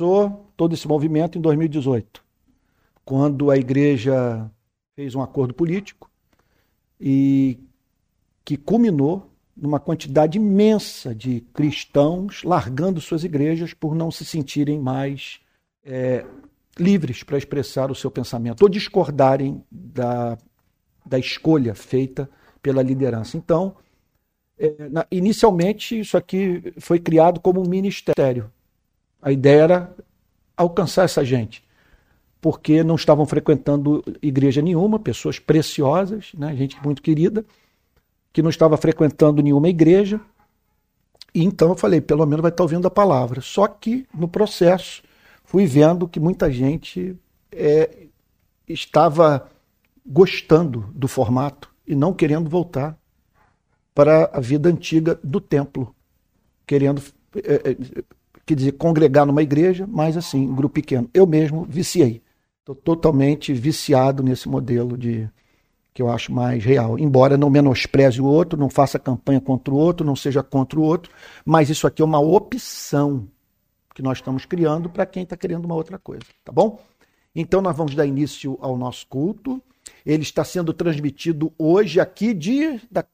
começou todo esse movimento em 2018, quando a igreja fez um acordo político e que culminou numa quantidade imensa de cristãos largando suas igrejas por não se sentirem mais é, livres para expressar o seu pensamento ou discordarem da, da escolha feita pela liderança. Então, é, na, inicialmente, isso aqui foi criado como um ministério. A ideia era alcançar essa gente, porque não estavam frequentando igreja nenhuma, pessoas preciosas, né, gente muito querida, que não estava frequentando nenhuma igreja. E então eu falei, pelo menos vai estar ouvindo a palavra. Só que no processo fui vendo que muita gente é, estava gostando do formato e não querendo voltar para a vida antiga do templo, querendo, é, é, quer dizer, congregar numa igreja, mas assim, em grupo pequeno. Eu mesmo viciei. Estou totalmente viciado nesse modelo de, que eu acho mais real. Embora não menospreze o outro, não faça campanha contra o outro, não seja contra o outro, mas isso aqui é uma opção que nós estamos criando para quem está querendo uma outra coisa, tá bom? Então nós vamos dar início ao nosso culto. Ele está sendo transmitido hoje aqui de, da,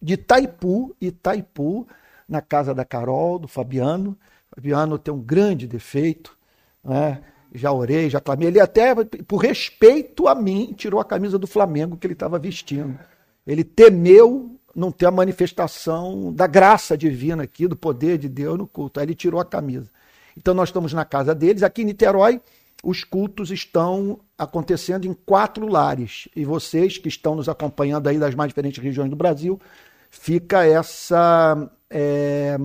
de Itaipu, Itaipu, na casa da Carol, do Fabiano. Fabiano tem um grande defeito, né? já orei, já clamei. Ele até, por respeito a mim, tirou a camisa do Flamengo que ele estava vestindo. Ele temeu não ter a manifestação da graça divina aqui, do poder de Deus no culto. Aí ele tirou a camisa. Então nós estamos na casa deles. Aqui em Niterói, os cultos estão acontecendo em quatro lares. E vocês que estão nos acompanhando aí das mais diferentes regiões do Brasil, fica essa, é,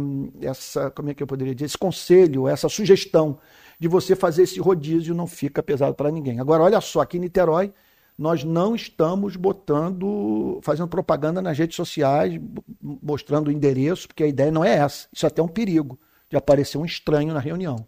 essa como é que eu poderia dizer, esse conselho, essa sugestão de você fazer esse rodízio não fica pesado para ninguém. Agora, olha só, aqui em Niterói, nós não estamos botando, fazendo propaganda nas redes sociais, mostrando o endereço, porque a ideia não é essa. Isso é até um perigo de aparecer um estranho na reunião.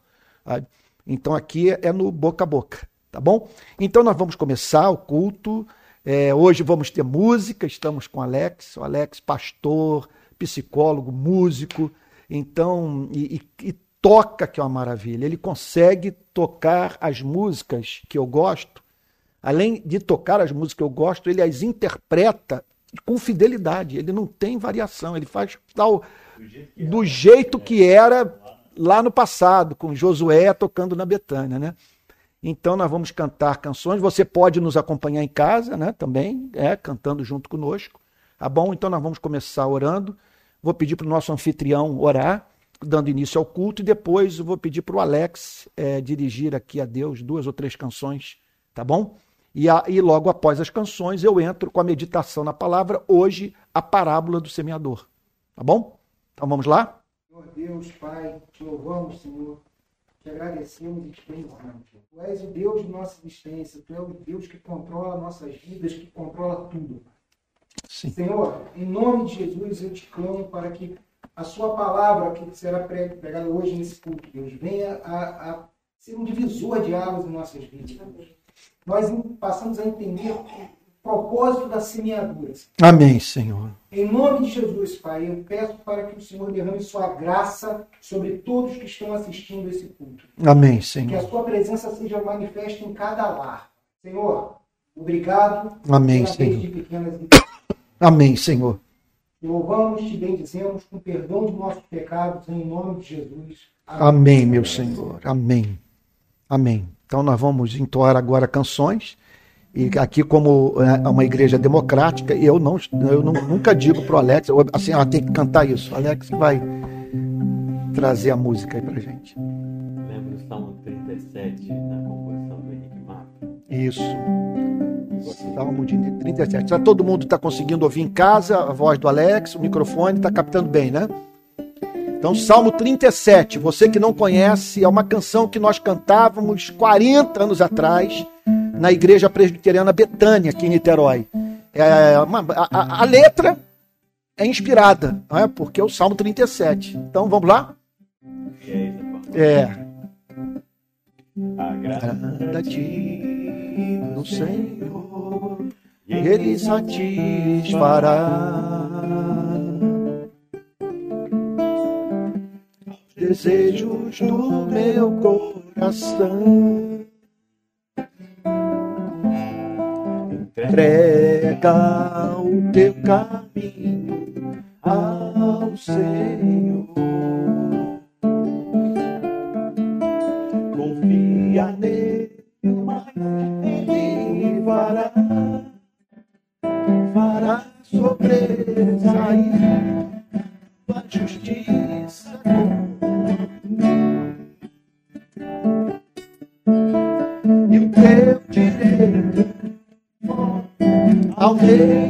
Então aqui é no boca a boca, tá bom? Então nós vamos começar o culto. É, hoje vamos ter música, estamos com o Alex, o Alex, pastor, psicólogo, músico, então, e, e, e toca, que é uma maravilha. Ele consegue tocar as músicas que eu gosto além de tocar as músicas que eu gosto, ele as interpreta com fidelidade. Ele não tem variação. Ele faz tal do jeito que era, lá no passado, com Josué tocando na Betânia, né? Então nós vamos cantar canções. Você pode nos acompanhar em casa, né? Também, é, cantando junto conosco. Tá bom? Então nós vamos começar orando. Vou pedir para o nosso anfitrião orar, dando início ao culto, e depois vou pedir para o Alex é, dirigir aqui a Deus duas ou três canções, tá bom? E, a, e logo após as canções eu entro com a meditação na palavra, hoje a parábola do semeador. Tá bom? Então vamos lá? Senhor Deus, Pai, te louvamos, Senhor, te agradecemos e te bendizemos. Tu és o Deus de nossa existência, tu és o Deus que controla nossas vidas, que controla tudo. Sim. Senhor, em nome de Jesus eu te clamo para que a sua palavra que será pregada hoje nesse culto, Deus, venha a, a ser um divisor de águas em nossas vidas. Nós passamos a entender o propósito da semeadura. Amém, Senhor. Em nome de Jesus, Pai, eu peço para que o Senhor derrame sua graça sobre todos que estão assistindo esse culto. Amém, Senhor. Que a sua presença seja manifesta em cada lar. Senhor, obrigado. Amém, Senhor. Amém, Senhor. Louvamos, te bendizemos com perdão de nossos pecados, em nome de Jesus. Amém, Amém meu Senhor. Amém. Amém. Então nós vamos entoar agora canções. E aqui, como é uma igreja democrática, eu, não, eu não, nunca digo para o Alex, assim, ela tem que cantar isso. O Alex vai trazer a música aí para gente. Lembra do Salmo 37, na composição do Henrique Mata? Isso. Salmo de 37. Já todo mundo está conseguindo ouvir em casa a voz do Alex, o microfone está captando bem, né? Então, Salmo 37, você que não conhece, é uma canção que nós cantávamos 40 anos atrás na Igreja Presbiteriana Betânia, aqui em Niterói. É uma, a, a, letra é inspirada, não é? porque é o Salmo 37. Então, vamos lá? É. Agrada-te no Senhor, e Ele satisfará. Os desejos do meu coração. Entrega o teu caminho ao Senhor Para sobressair a justiça. E o teu direito ao rei.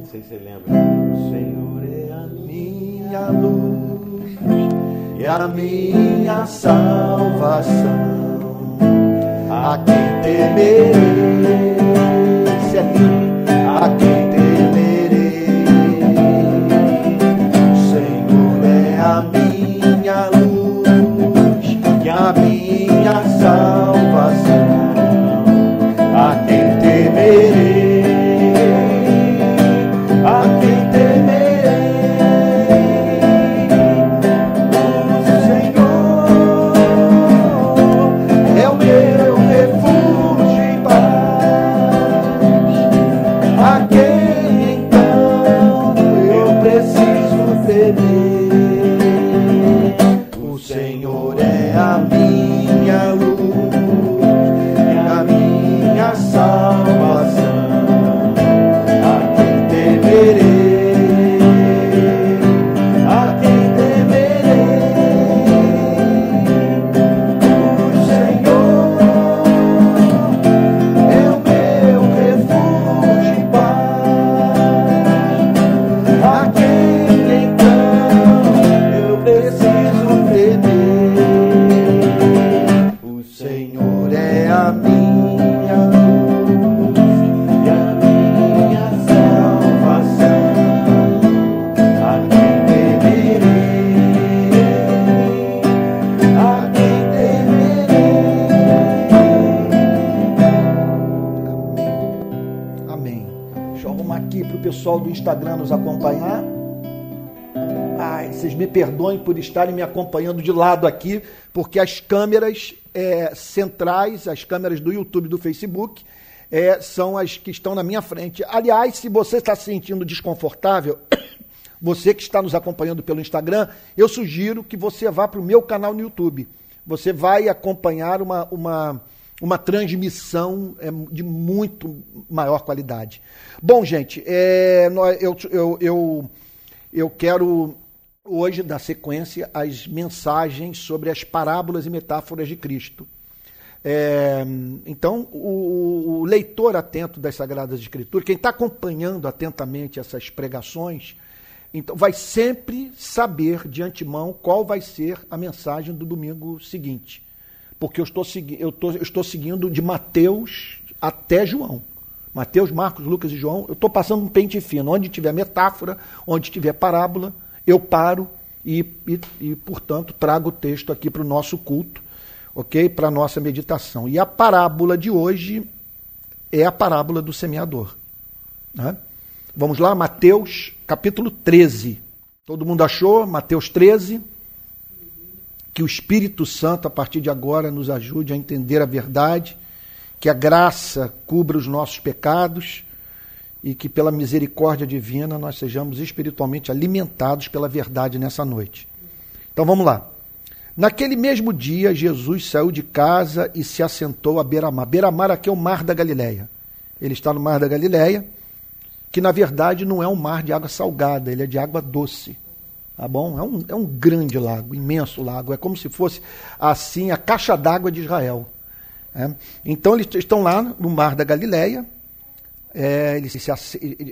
não sei se você lembra. O Senhor é a minha luz e a minha salvação. A quem temerei perdoem por estarem me acompanhando de lado aqui, porque as câmeras é, centrais, as câmeras do YouTube e do Facebook, é, são as que estão na minha frente. Aliás, se você está se sentindo desconfortável, você que está nos acompanhando pelo Instagram, eu sugiro que você vá para o meu canal no YouTube. Você vai acompanhar uma, uma, uma transmissão é, de muito maior qualidade. Bom, gente, é, eu, eu, eu, eu quero hoje dar sequência às mensagens sobre as parábolas e metáforas de Cristo. É, então, o, o, leitor atento das Sagradas Escrituras, quem está acompanhando atentamente essas pregações, então vai sempre saber de antemão qual vai ser a mensagem do domingo seguinte. Porque eu estou, eu tô, eu estou seguindo de Mateus até João. Mateus, Marcos, Lucas e João, eu estou passando um pente fino. Onde tiver metáfora, onde tiver parábola, eu paro e, e, e portanto, trago o texto aqui para o nosso culto, ok? Para a nossa meditação. E a parábola de hoje é a parábola do semeador. Né? Vamos lá, Mateus capítulo 13. Todo mundo achou? Mateus 13. Que o Espírito Santo, a partir de agora, nos ajude a entender a verdade, que a graça cubra os nossos pecados e que pela misericórdia divina nós sejamos espiritualmente alimentados pela verdade nessa noite. Então vamos lá. Naquele mesmo dia, Jesus saiu de casa e se assentou a beira-mar. Aqui é o mar da Galileia. Ele está no mar da Galileia, que na verdade não é um mar de água salgada, ele é de água doce. Tá bom? É um, é um grande lago, imenso lago. É como se fosse assim a caixa d'água de Israel. É. Então eles estão lá no mar da Galileia, é, ele se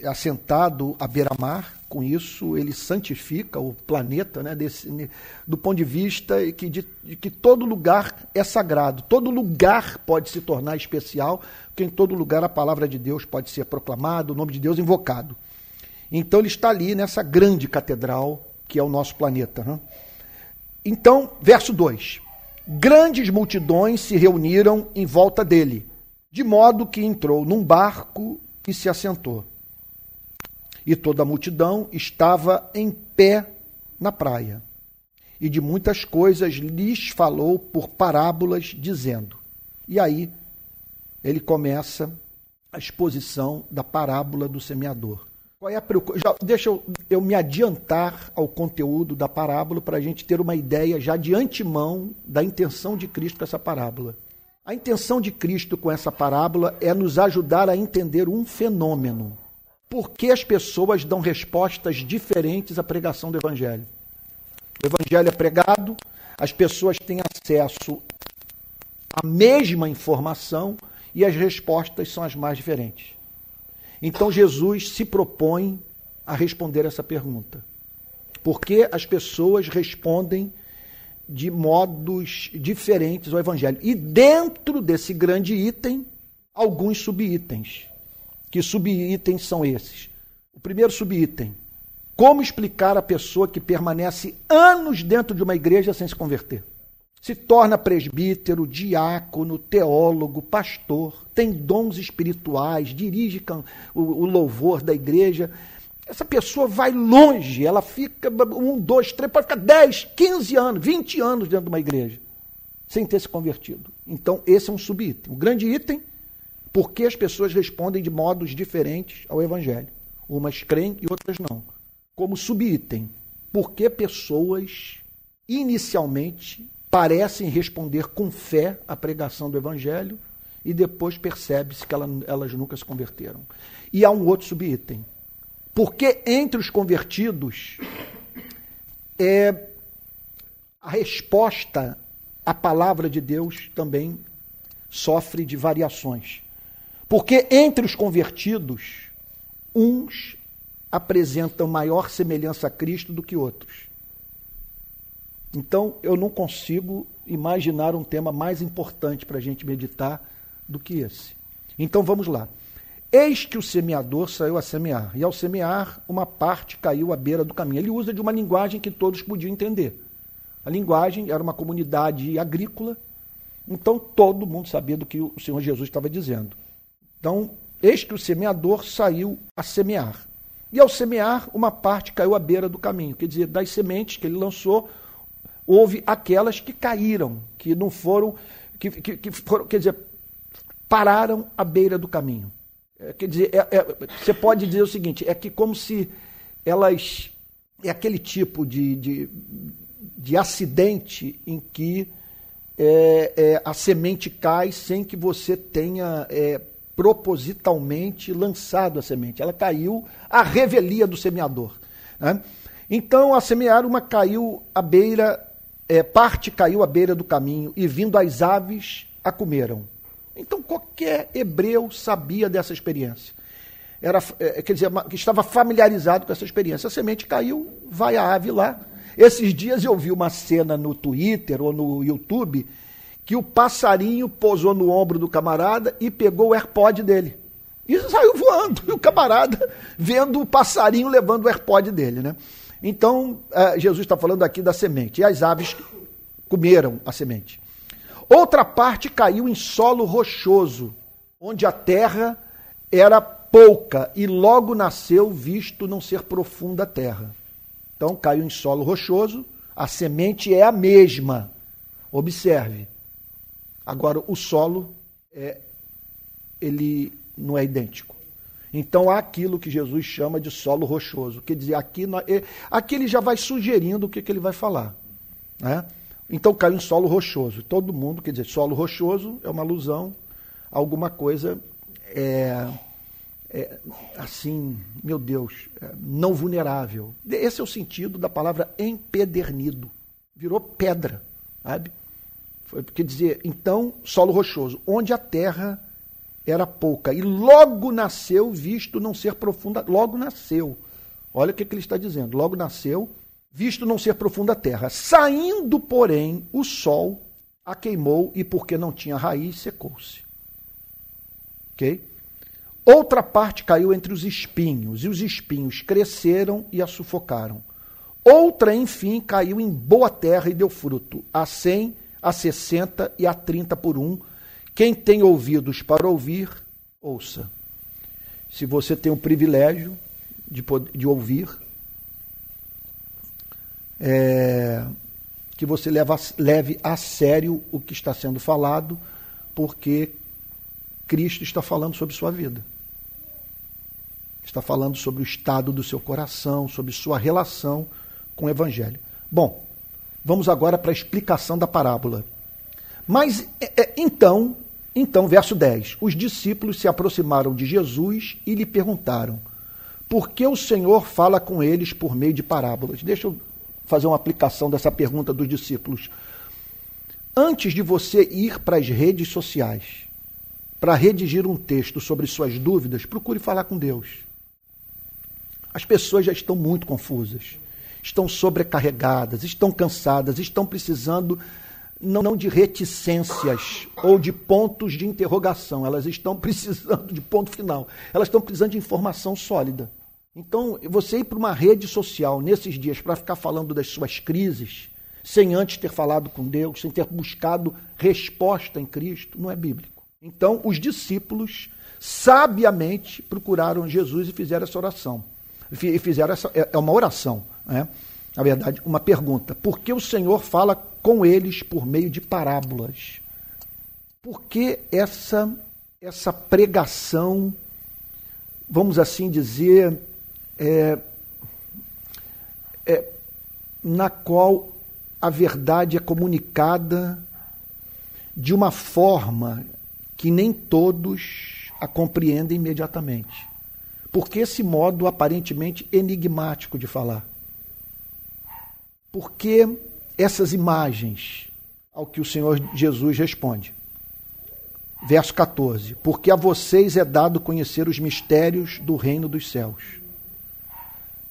assentado à beira-mar, com isso ele santifica o planeta, né, desse, do ponto de vista que, de, que todo lugar é sagrado, todo lugar pode se tornar especial, porque em todo lugar a palavra de Deus pode ser proclamada, o nome de Deus invocado. Então ele está ali nessa grande catedral que é o nosso planeta. Né? Então, verso 2: Grandes multidões se reuniram em volta dele, de modo que entrou num barco e se assentou. E toda a multidão estava em pé na praia. E de muitas coisas lhes falou por parábolas, dizendo. E aí ele começa a exposição da parábola do semeador. Qual é a Já, deixa eu, eu me adiantar ao conteúdo da parábola para a gente ter uma ideia já de antemão da intenção de Cristo com essa parábola. A intenção de Cristo com essa parábola é nos ajudar a entender um fenômeno. Por que as pessoas dão respostas diferentes à pregação do Evangelho? O Evangelho é pregado, as pessoas têm acesso à mesma informação e as respostas são as mais diferentes. Então Jesus se propõe a responder essa pergunta. Por que as pessoas respondem de modos diferentes ao Evangelho. E dentro desse grande item, alguns subitens. Que subitens são esses? O primeiro subitem: como explicar a pessoa que permanece anos dentro de uma igreja sem se converter? Se torna presbítero, diácono, teólogo, pastor, tem dons espirituais, dirige o louvor da igreja, essa pessoa vai longe, ela fica um, dois, três, pode ficar 10, 15 anos, 20 anos dentro de uma igreja, sem ter se convertido. Então, esse é um subitem. O grande item, porque as pessoas respondem de modos diferentes ao Evangelho. Umas creem e outras não. Como subitem, porque pessoas inicialmente parecem responder com fé à pregação do Evangelho e depois percebe-se que elas nunca se converteram. E há um outro subitem porque entre os convertidos, é, a resposta à palavra de Deus também sofre de variações. Porque entre os convertidos, uns apresentam maior semelhança a Cristo do que outros. Então, eu não consigo imaginar um tema mais importante para a gente meditar do que esse. Então, vamos lá. Eis que o semeador saiu a semear, e ao semear, uma parte caiu à beira do caminho. Ele usa de uma linguagem que todos podiam entender. A linguagem era uma comunidade agrícola, então todo mundo sabia do que o Senhor Jesus estava dizendo. Então, eis que o semeador saiu a semear. E ao semear, uma parte caiu à beira do caminho. Quer dizer, das sementes que ele lançou, houve aquelas que caíram, que não foram, que, que, que foram, quer dizer, pararam à beira do caminho. É, quer dizer, é, é, você pode dizer o seguinte: é que como se elas. É aquele tipo de, de, de acidente em que é, é, a semente cai sem que você tenha propositalmente lançado a semente. Ela caiu à revelia do semeador. Né? Então, a semear, uma caiu à beira, parte caiu à beira do caminho, e vindo as aves, a comeram. Então qualquer hebreu sabia dessa experiência. Era, é, quer dizer, que estava familiarizado com essa experiência. A semente caiu, vai a ave lá. Esses dias eu vi uma cena no Twitter ou no YouTube que o passarinho posou no ombro do camarada e pegou o AirPod dele. E saiu voando. E o camarada vendo o passarinho levando o AirPod dele. Né? Então, é, Jesus está falando aqui da semente. E as aves comeram a semente. Outra parte caiu em solo rochoso, onde a terra era pouca e logo nasceu, visto não ser profunda a terra. Então caiu em solo rochoso, a semente é a mesma. Observe. Agora o solo é ele não é idêntico. Então há aquilo que Jesus chama de solo rochoso. Quer dizer, aqui, aqui ele já vai sugerindo o que, que ele vai falar. Né? Então caiu em solo rochoso. Todo mundo, quer dizer, solo rochoso é uma alusão a alguma coisa é, é, assim, meu Deus, é, não vulnerável. Esse é o sentido da palavra empedernido. Virou pedra, sabe? Foi, quer dizer, então, solo rochoso, onde a terra era pouca. E logo nasceu, visto não ser profunda, logo nasceu. Olha o que, que ele está dizendo. Logo nasceu visto não ser profunda a terra. Saindo, porém, o sol a queimou e, porque não tinha raiz, secou-se. Ok? Outra parte caiu entre os espinhos, e os espinhos cresceram e a sufocaram. Outra, enfim, caiu em boa terra e deu fruto, a cem, a sessenta e a trinta por um. Quem tem ouvidos para ouvir, ouça. Se você tem o privilégio de, poder, de ouvir, é, que você leva, leve a sério o que está sendo falado, porque Cristo está falando sobre sua vida. Está falando sobre o estado do seu coração, sobre sua relação com o Evangelho. Bom, vamos agora para a explicação da parábola. Mas é, é, então, então, verso 10: Os discípulos se aproximaram de Jesus e lhe perguntaram: Por que o Senhor fala com eles por meio de parábolas? Deixa eu fazer uma aplicação dessa pergunta dos discípulos. Antes de você ir para as redes sociais para redigir um texto sobre suas dúvidas, procure falar com Deus. As pessoas já estão muito confusas, estão sobrecarregadas, estão cansadas, estão precisando não de reticências ou de pontos de interrogação, elas estão precisando de ponto final, elas estão precisando de informação sólida. Então, você ir para uma rede social nesses dias para ficar falando das suas crises, sem antes ter falado com Deus, sem ter buscado resposta em Cristo, não é bíblico. Então, os discípulos sabiamente procuraram Jesus e fizeram essa oração. E fizeram essa, é, é uma oração, né? na verdade, uma pergunta. Por que o Senhor fala com eles por meio de parábolas? Por que essa, essa pregação, vamos assim dizer, é, é, na qual a verdade é comunicada de uma forma que nem todos a compreendem imediatamente. Porque esse modo aparentemente enigmático de falar? Porque essas imagens ao que o Senhor Jesus responde? Verso 14: Porque a vocês é dado conhecer os mistérios do reino dos céus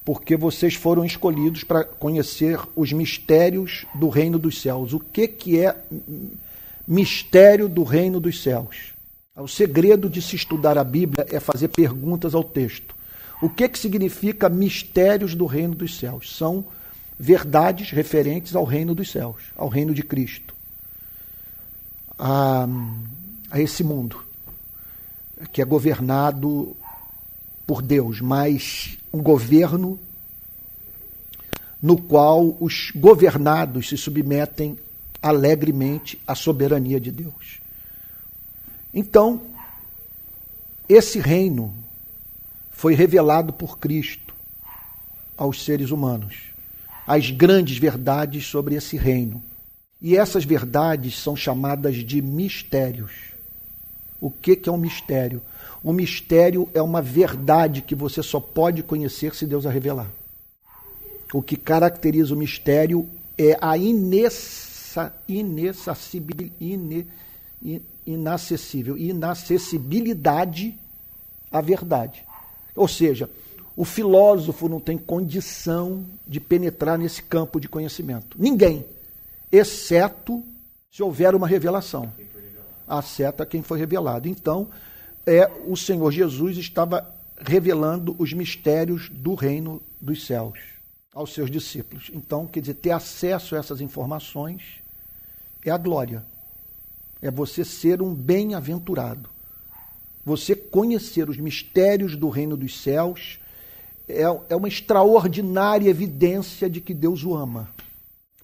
porque vocês foram escolhidos para conhecer os mistérios do reino dos céus. O que, que é mistério do reino dos céus? O segredo de se estudar a Bíblia é fazer perguntas ao texto. O que, que significa mistérios do reino dos céus? São verdades referentes ao reino dos céus, ao reino de Cristo, a, a esse mundo que é governado por Deus, mas um governo no qual os governados se submetem alegremente à soberania de Deus. Então, esse reino foi revelado por Cristo aos seres humanos. As grandes verdades sobre esse reino. E essas verdades são chamadas de mistérios. O que, que é um mistério? O mistério é uma verdade que você só pode conhecer se Deus a revelar. O que caracteriza o mistério é a inessa, inacessível, inacessibilidade à verdade. Ou seja, o filósofo não tem condição de penetrar nesse campo de conhecimento. Ninguém, exceto se houver uma revelação. Acerta quem foi revelado. Então, é o Senhor Jesus estava revelando os mistérios do reino dos céus aos seus discípulos. Então, quer dizer, ter acesso a essas informações é a glória. É você ser um bem-aventurado. Você conhecer os mistérios do reino dos céus é, é uma extraordinária evidência de que Deus o ama.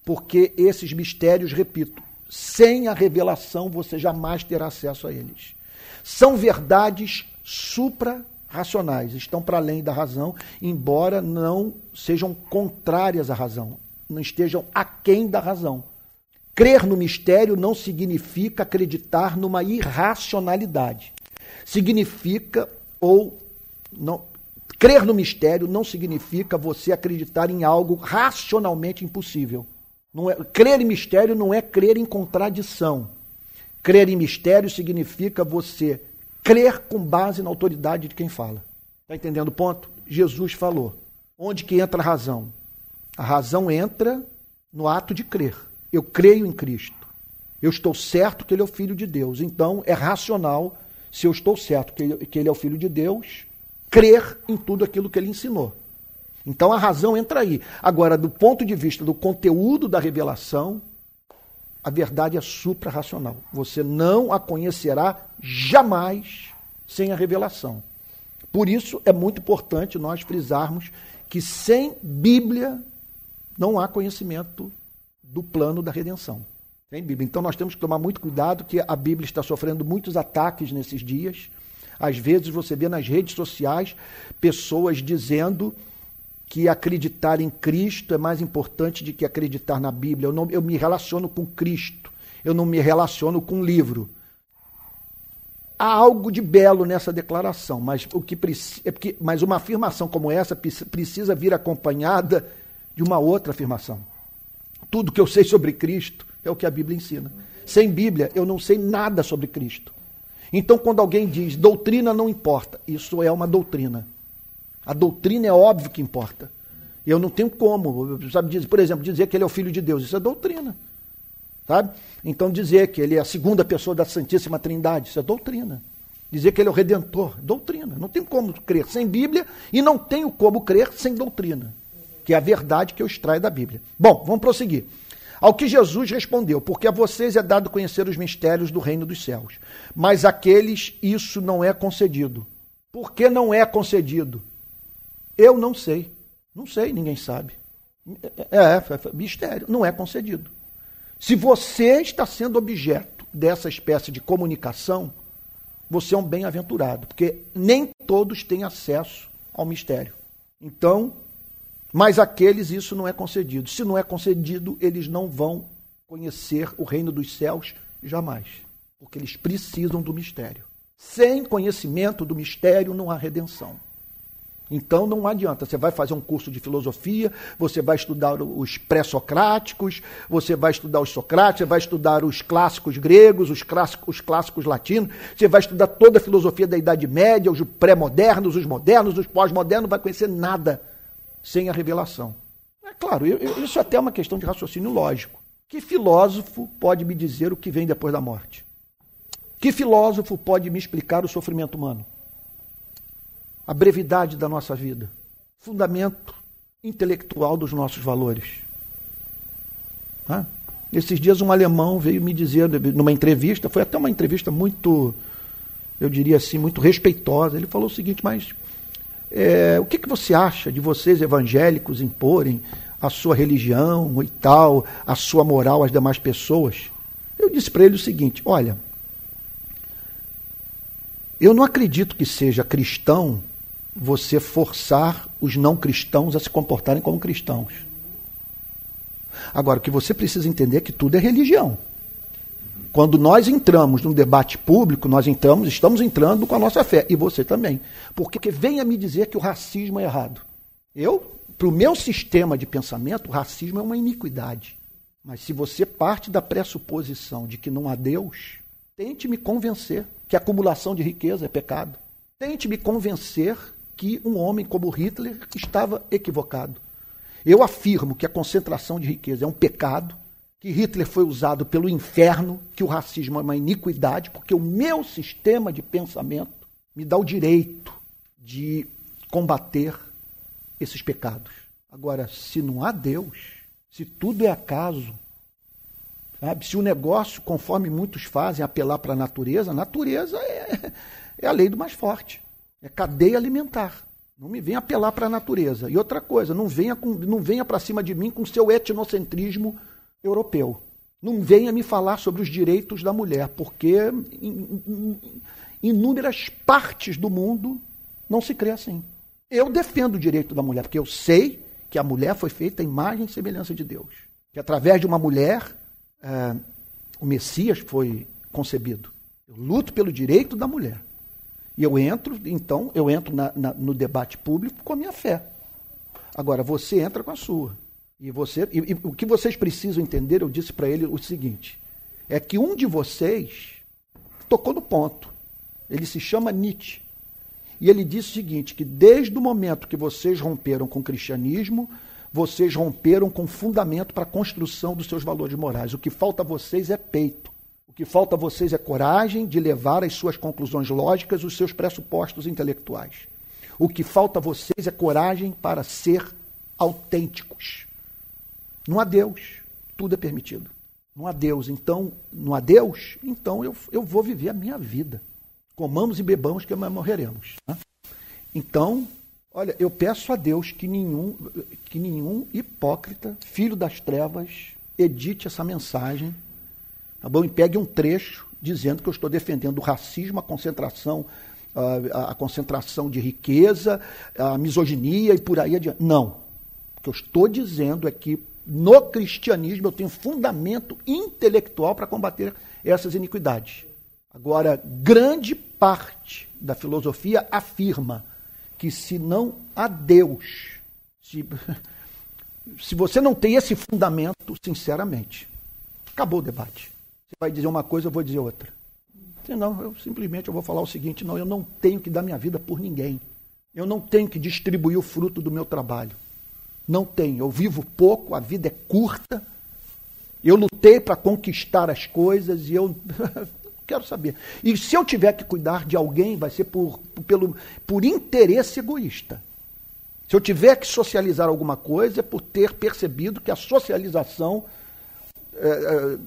Porque esses mistérios, repito, sem a revelação você jamais terá acesso a eles. São verdades supra racionais, estão para além da razão, embora não sejam contrárias à razão, não estejam aquém da razão. Crer no mistério não significa acreditar numa irracionalidade. Significa ou não crer no mistério não significa você acreditar em algo racionalmente impossível. Não é, crer em mistério não é crer em contradição. Crer em mistério significa você crer com base na autoridade de quem fala. Está entendendo o ponto? Jesus falou. Onde que entra a razão? A razão entra no ato de crer. Eu creio em Cristo. Eu estou certo que Ele é o Filho de Deus. Então é racional, se eu estou certo que Ele, é o Filho de Deus, crer em tudo aquilo que Ele ensinou. Então a razão entra aí. Agora, do ponto de vista do conteúdo da revelação, a verdade é supra-racional. Você não a conhecerá jamais sem a revelação. Por isso é muito importante nós frisarmos que sem Bíblia não há conhecimento do plano da redenção. Sem Bíblia. Então nós temos que tomar muito cuidado que a Bíblia está sofrendo muitos ataques nesses dias. Às vezes você vê nas redes sociais pessoas dizendo que acreditar em Cristo é mais importante do que acreditar na Bíblia. Eu, não, eu me relaciono com Cristo, eu não me relaciono com o livro. Há algo de belo nessa declaração, mas, o que, é porque, mas uma afirmação como essa precisa vir acompanhada de uma outra afirmação. Tudo que eu sei sobre Cristo é o que a Bíblia ensina. Sem Bíblia, eu não sei nada sobre Cristo. Então, quando alguém diz doutrina não importa, isso é uma doutrina. A doutrina é óbvio que importa. Eu não tenho como, sabe, por exemplo, dizer que ele é o filho de Deus, isso é doutrina. Sabe? Então dizer que ele é a segunda pessoa da Santíssima Trindade, isso é doutrina. Dizer que ele é o redentor, doutrina. Não tem como crer sem Bíblia e não tenho como crer sem doutrina, que é a verdade que eu extraio da Bíblia. Bom, vamos prosseguir. Ao que Jesus respondeu: Porque a vocês é dado conhecer os mistérios do reino dos céus, mas àqueles isso não é concedido. Por que não é concedido? Eu não sei. Não sei, ninguém sabe. É, é, é, mistério. Não é concedido. Se você está sendo objeto dessa espécie de comunicação, você é um bem-aventurado, porque nem todos têm acesso ao mistério. Então, mas aqueles isso não é concedido. Se não é concedido, eles não vão conhecer o reino dos céus jamais, porque eles precisam do mistério. Sem conhecimento do mistério não há redenção. Então não adianta, você vai fazer um curso de filosofia, você vai estudar os pré-socráticos, você vai estudar os socráticos, você vai estudar os clássicos gregos, os clássicos, os clássicos latinos, você vai estudar toda a filosofia da Idade Média, os pré-modernos, os modernos, os pós-modernos, não vai conhecer nada. sem a revelação. É claro, eu, eu, isso até é uma questão de raciocínio lógico. Que filósofo pode me dizer o que vem depois da morte? Que filósofo pode me explicar o sofrimento humano? A brevidade da nossa vida? Fundamento intelectual dos nossos valores. Ah, esses dias um alemão veio me dizer, numa entrevista, foi até uma entrevista muito, eu diria assim, muito respeitosa. Ele falou o seguinte, mas é, o que, que você acha de vocês evangélicos imporem a sua religião e tal, a sua moral às demais pessoas? Eu disse para ele o seguinte: olha, eu não acredito que seja cristão você forçar os não cristãos a se comportarem como cristãos. Agora, o que você precisa entender é que tudo é religião. Quando nós entramos num debate público, nós entramos, estamos entrando com a nossa fé. E você também. Porque venha me dizer que o racismo é errado. Eu, para o meu sistema de pensamento, o racismo é uma iniquidade. Mas se você parte da pressuposição de que não há Deus, tente me convencer que a acumulação de riqueza é pecado. Tente me convencer que um homem como Hitler estava equivocado. Eu afirmo que a concentração de riqueza é um pecado, que Hitler foi usado pelo inferno, que o racismo é uma iniquidade, porque o meu sistema de pensamento me dá o direito de combater esses pecados. Agora, se não há Deus, se tudo é acaso, sabe? se o negócio, conforme muitos fazem, apelar para a natureza, a natureza é, é a lei do mais forte, é cadeia alimentar. Não me venha apelar para a natureza. E outra coisa, não venha, não venha para cima de mim com seu etnocentrismo europeu. Não venha me falar sobre os direitos da mulher, porque em inúmeras partes do mundo não se crê assim. Eu defendo o direito da mulher, porque eu sei que a mulher foi feita à imagem e semelhança de Deus. Que através de uma mulher, é, o Messias foi concebido. Eu luto pelo direito da mulher. E eu entro, então, eu entro na, na, no debate público com a minha fé. Agora, você entra com a sua. E, você, e, e o que vocês precisam entender, eu disse para ele o seguinte: é que um de vocês tocou no ponto. Ele se chama Nietzsche. E ele disse o seguinte: que desde o momento que vocês romperam com o cristianismo, vocês romperam com o fundamento para a construção dos seus valores morais. O que falta a vocês é peito. O que falta a vocês é coragem de levar às suas conclusões lógicas os seus pressupostos intelectuais. O que falta a vocês é coragem para ser autênticos. Não há Deus, tudo é permitido. Não há Deus, então, não há Deus, então eu, eu vou viver a minha vida. Comamos e bebamos que morreremos. Né? Então, olha, eu peço a Deus que nenhum, que nenhum hipócrita, filho das trevas, edite essa mensagem tá bom? e pegue um trecho dizendo que eu estou defendendo o racismo, a concentração, a, a concentração de riqueza, a misoginia e por aí adiante. Não. O que eu estou dizendo é que no cristianismo eu tenho fundamento intelectual para combater essas iniquidades. Agora, grande parte da filosofia afirma que se não há Deus, se, se você não tem esse fundamento, sinceramente, acabou o debate vai dizer uma coisa, eu vou dizer outra. Senão, eu simplesmente eu vou falar o seguinte: não, eu não tenho que dar minha vida por ninguém. Eu não tenho que distribuir o fruto do meu trabalho. Não tenho. Eu vivo pouco, a vida é curta. Eu lutei para conquistar as coisas e eu quero saber. E se eu tiver que cuidar de alguém, vai ser por, por, pelo, por interesse egoísta. Se eu tiver que socializar alguma coisa, é por ter percebido que a socialização é,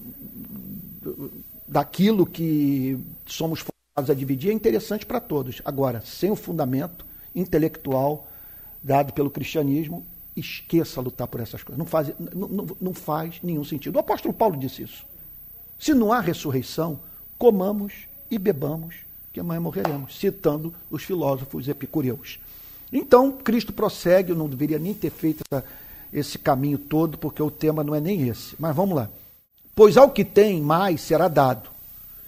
daquilo que somos forçados a dividir é interessante para todos. Agora, sem o fundamento intelectual dado pelo cristianismo, esqueça lutar por essas coisas. Não faz, não, não, não faz nenhum sentido. O apóstolo Paulo disse isso. Se não há ressurreição, comamos e bebamos, que amanhã morreremos, citando os filósofos epicureus. Então, Cristo prossegue, eu não deveria nem ter feito essa, esse caminho todo, porque o tema não é nem esse. Mas vamos lá. Pois ao que tem, mais será dado,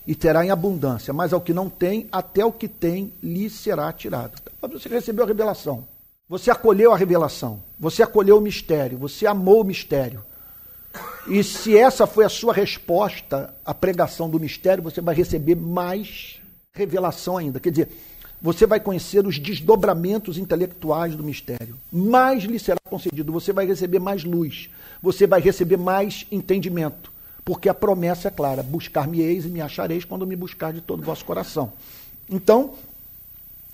e terá em abundância, mas ao que não tem, até o que tem lhe será tirado. Você recebeu a revelação, você acolheu a revelação, você acolheu o mistério, você amou o mistério. E se essa foi a sua resposta à pregação do mistério, você vai receber mais revelação ainda. Quer dizer, você vai conhecer os desdobramentos intelectuais do mistério. Mais lhe será concedido, você vai receber mais luz, você vai receber mais entendimento, porque a promessa é clara: buscar-me-eis e me achareis quando me buscar de todo o vosso coração. Então,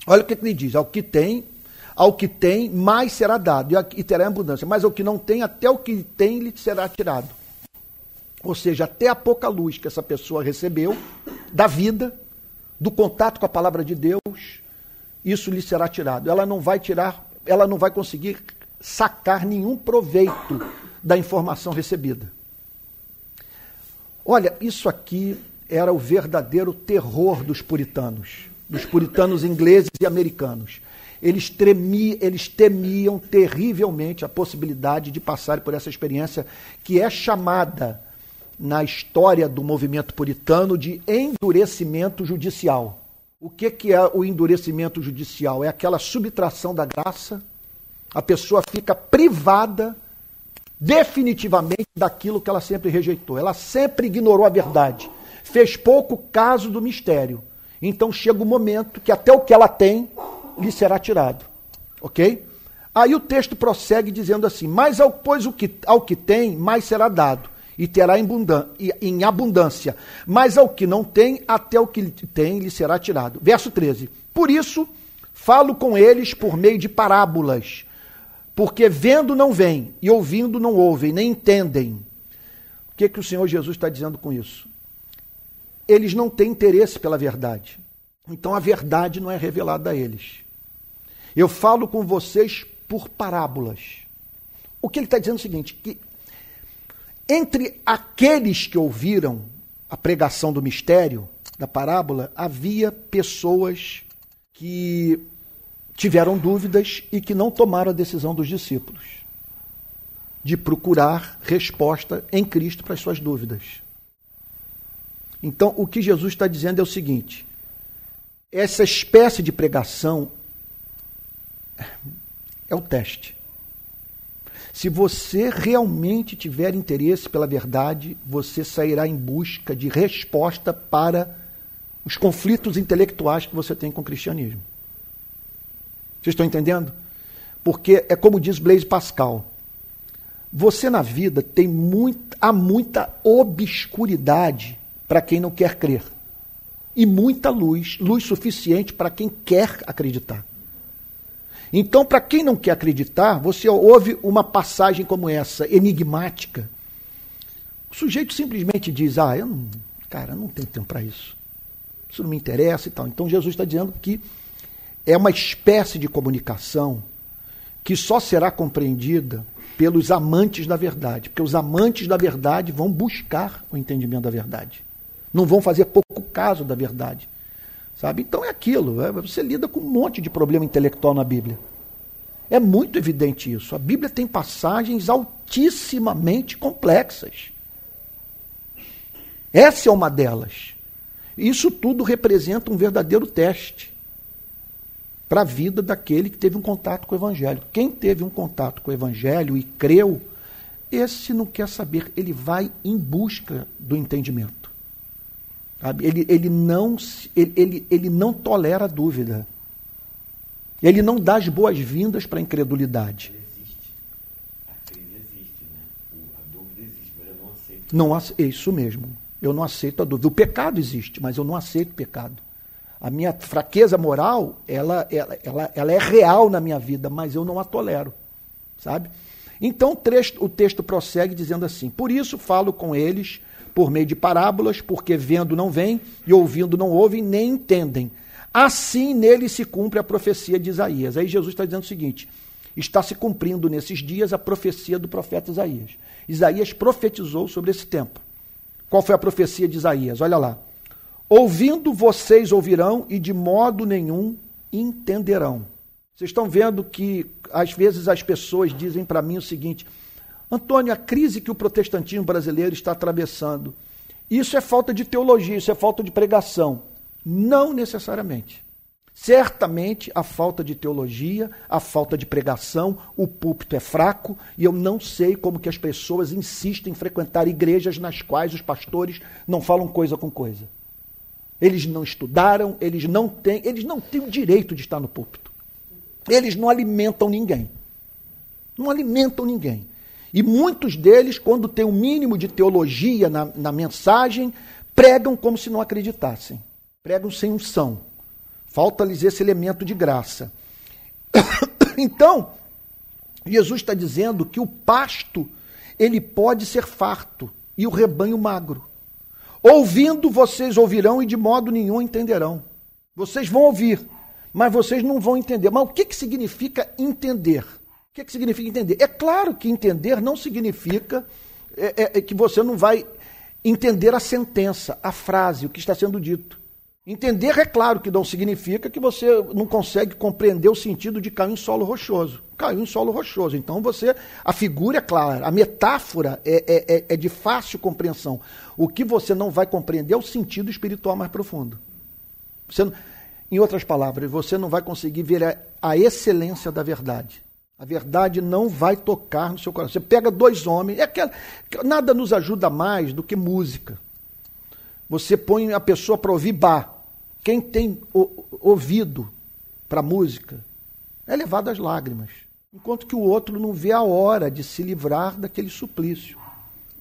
olha o que ele diz: ao que tem, ao que tem, mais será dado, e terá abundância, mas ao que não tem, até o que tem lhe será tirado. Ou seja, até a pouca luz que essa pessoa recebeu da vida, do contato com a palavra de Deus, isso lhe será tirado. Ela não vai tirar, ela não vai conseguir sacar nenhum proveito da informação recebida. Olha, isso aqui era o verdadeiro terror dos puritanos, dos puritanos ingleses e americanos. Eles, tremiam, eles temiam terrivelmente a possibilidade de passar por essa experiência que é chamada na história do movimento puritano de endurecimento judicial. O que, que é o endurecimento judicial? É aquela subtração da graça, a pessoa fica privada definitivamente daquilo que ela sempre rejeitou. Ela sempre ignorou a verdade, fez pouco caso do mistério. Então chega o momento que até o que ela tem lhe será tirado. Ok? Aí o texto prossegue dizendo assim: Mas ao, pois o que, ao que tem, mais será dado e terá em abundância. Mas ao que não tem, até o que tem lhe será tirado. Verso 13. Por isso, falo com eles por meio de parábolas, porque vendo não veem, e ouvindo não ouvem, nem entendem. O que, que o Senhor Jesus está dizendo com isso? Eles não têm interesse pela verdade. Então a verdade não é revelada a eles. Eu falo com vocês por parábolas. O que ele está dizendo é o seguinte: que entre aqueles que ouviram a pregação do mistério, da parábola, havia pessoas que tiveram dúvidas e que não tomaram a decisão dos discípulos de procurar resposta em Cristo para as suas dúvidas. Então, o que Jesus está dizendo é o seguinte: essa espécie de pregação é o teste. Se você realmente tiver interesse pela verdade, você sairá em busca de resposta para os conflitos intelectuais que você tem com o cristianismo. Vocês estão entendendo? Porque é como diz Blaise Pascal: você na vida tem muito, há muita obscuridade para quem não quer crer. E muita luz, luz suficiente para quem quer acreditar. Então, para quem não quer acreditar, você ouve uma passagem como essa, enigmática. O sujeito simplesmente diz: Ah, eu não, cara, eu não tenho tempo para isso. Isso não me interessa e tal. Então, Jesus está dizendo que é uma espécie de comunicação que só será compreendida pelos amantes da verdade. Porque os amantes da verdade vão buscar o entendimento da verdade. Não vão fazer pouco caso da verdade. Sabe? Então é aquilo. É, você lida com um monte de problema intelectual na Bíblia. É muito evidente isso. A Bíblia tem passagens altissimamente complexas. Essa é uma delas. Isso tudo representa um verdadeiro teste para a vida daquele que teve um contato com o Evangelho. Quem teve um contato com o Evangelho e creu, esse não quer saber, ele vai em busca do entendimento. Ele, ele, não, ele, ele, ele não tolera a dúvida. Ele não dá as boas-vindas para a incredulidade. Existe. A crise existe, né? A dúvida existe, mas eu não aceito. Não, é isso mesmo. Eu não aceito a dúvida. O pecado existe, mas eu não aceito o pecado. A minha fraqueza moral, ela, ela, ela, ela é real na minha vida, mas eu não a tolero. Sabe? Então o texto, o texto prossegue dizendo assim: Por isso falo com eles por meio de parábolas, porque vendo não veem e ouvindo não ouvem, nem entendem. Assim nele se cumpre a profecia de Isaías. Aí Jesus está dizendo o seguinte: está se cumprindo nesses dias a profecia do profeta Isaías. Isaías profetizou sobre esse tempo. Qual foi a profecia de Isaías? Olha lá. Ouvindo vocês ouvirão e de modo nenhum entenderão. Vocês estão vendo que às vezes as pessoas dizem para mim o seguinte: Antônio, a crise que o protestantismo brasileiro está atravessando, isso é falta de teologia, isso é falta de pregação. Não necessariamente. Certamente a falta de teologia, a falta de pregação, o púlpito é fraco e eu não sei como que as pessoas insistem em frequentar igrejas nas quais os pastores não falam coisa com coisa. Eles não estudaram, eles não têm, eles não têm o direito de estar no púlpito. Eles não alimentam ninguém. Não alimentam ninguém. E muitos deles, quando tem o um mínimo de teologia na, na mensagem, pregam como se não acreditassem. Pregam sem unção. Falta-lhes esse elemento de graça. Então, Jesus está dizendo que o pasto ele pode ser farto e o rebanho magro. Ouvindo, vocês ouvirão e de modo nenhum entenderão. Vocês vão ouvir, mas vocês não vão entender. Mas o que, que significa entender? O que, que significa entender? É claro que entender não significa é, é, é que você não vai entender a sentença, a frase, o que está sendo dito. Entender é claro que não significa que você não consegue compreender o sentido de cair em solo rochoso. Caiu em solo rochoso. Então você. A figura é clara, a metáfora é, é, é, é de fácil compreensão. O que você não vai compreender é o sentido espiritual mais profundo. Você, em outras palavras, você não vai conseguir ver a, a excelência da verdade. A verdade não vai tocar no seu coração. Você pega dois homens, é aquela, nada nos ajuda mais do que música. Você põe a pessoa para ouvir bar. Quem tem ouvido para música é levado às lágrimas. Enquanto que o outro não vê a hora de se livrar daquele suplício.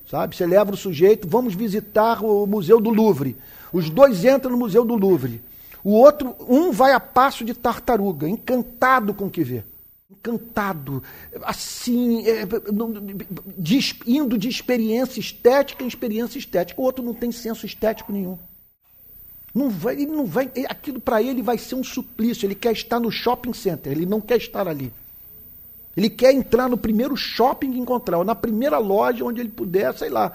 Sabe? Você leva o sujeito, vamos visitar o Museu do Louvre. Os dois entram no Museu do Louvre. O outro, um vai a passo de tartaruga, encantado com o que vê. Encantado, assim, é, de, indo de experiência estética em experiência estética. O outro não tem senso estético nenhum. Não vai, ele não vai, aquilo para ele vai ser um suplício. Ele quer estar no shopping center, ele não quer estar ali. Ele quer entrar no primeiro shopping que encontrar, ou na primeira loja onde ele puder, sei lá,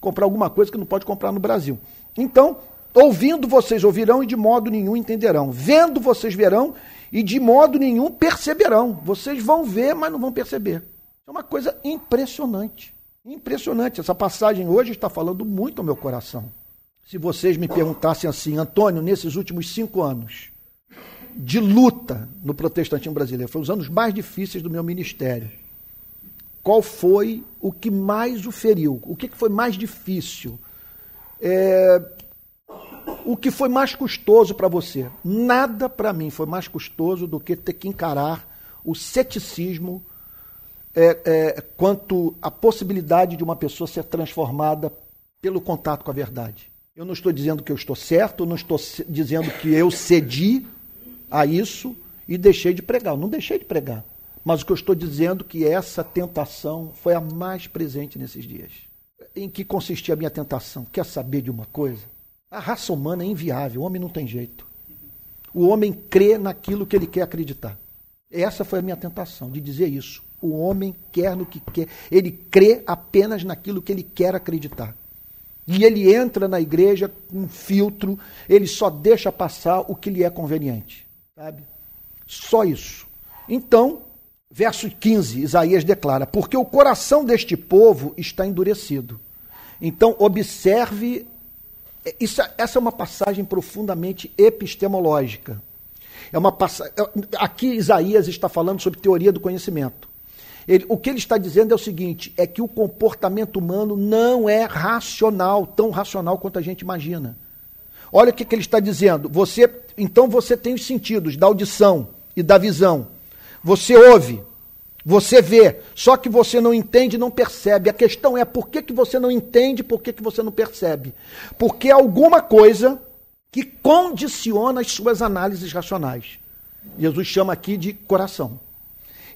comprar alguma coisa que não pode comprar no Brasil. Então, ouvindo vocês ouvirão e de modo nenhum entenderão. Vendo vocês verão e de modo nenhum perceberão. Vocês vão ver, mas não vão perceber. É uma coisa impressionante. Impressionante. Essa passagem hoje está falando muito ao meu coração. Se vocês me perguntassem assim, Antônio, nesses últimos cinco anos, de luta no protestantismo brasileiro. Foi os anos mais difíceis do meu ministério. Qual foi o que mais o feriu? O que foi mais difícil? É... O que foi mais custoso para você? Nada para mim foi mais custoso do que ter que encarar o ceticismo é, é, quanto à possibilidade de uma pessoa ser transformada pelo contato com a verdade. Eu não estou dizendo que eu estou certo, não estou dizendo que eu cedi a isso e deixei de pregar. Eu não deixei de pregar. Mas o que eu estou dizendo é que essa tentação foi a mais presente nesses dias. Em que consistia a minha tentação? Quer saber de uma coisa? A raça humana é inviável, o homem não tem jeito. O homem crê naquilo que ele quer acreditar. Essa foi a minha tentação, de dizer isso. O homem quer no que quer, ele crê apenas naquilo que ele quer acreditar. E ele entra na igreja com um filtro, ele só deixa passar o que lhe é conveniente. Sabe? Só isso. Então, verso 15, Isaías declara: Porque o coração deste povo está endurecido. Então, observe. Isso, essa é uma passagem profundamente epistemológica. É uma passagem. Aqui Isaías está falando sobre teoria do conhecimento. Ele, o que ele está dizendo é o seguinte: é que o comportamento humano não é racional, tão racional quanto a gente imagina. Olha o que, que ele está dizendo. Você, então você tem os sentidos da audição e da visão. Você ouve, você vê, só que você não entende e não percebe. A questão é por que, que você não entende, por que, que você não percebe? Porque alguma coisa que condiciona as suas análises racionais. Jesus chama aqui de coração.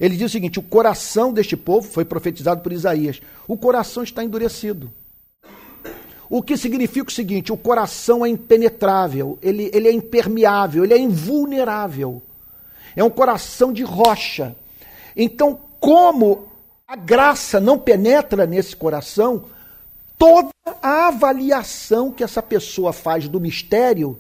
Ele diz o seguinte: o coração deste povo, foi profetizado por Isaías, o coração está endurecido. O que significa o seguinte: o coração é impenetrável, ele, ele é impermeável, ele é invulnerável. É um coração de rocha. Então, como a graça não penetra nesse coração, toda a avaliação que essa pessoa faz do mistério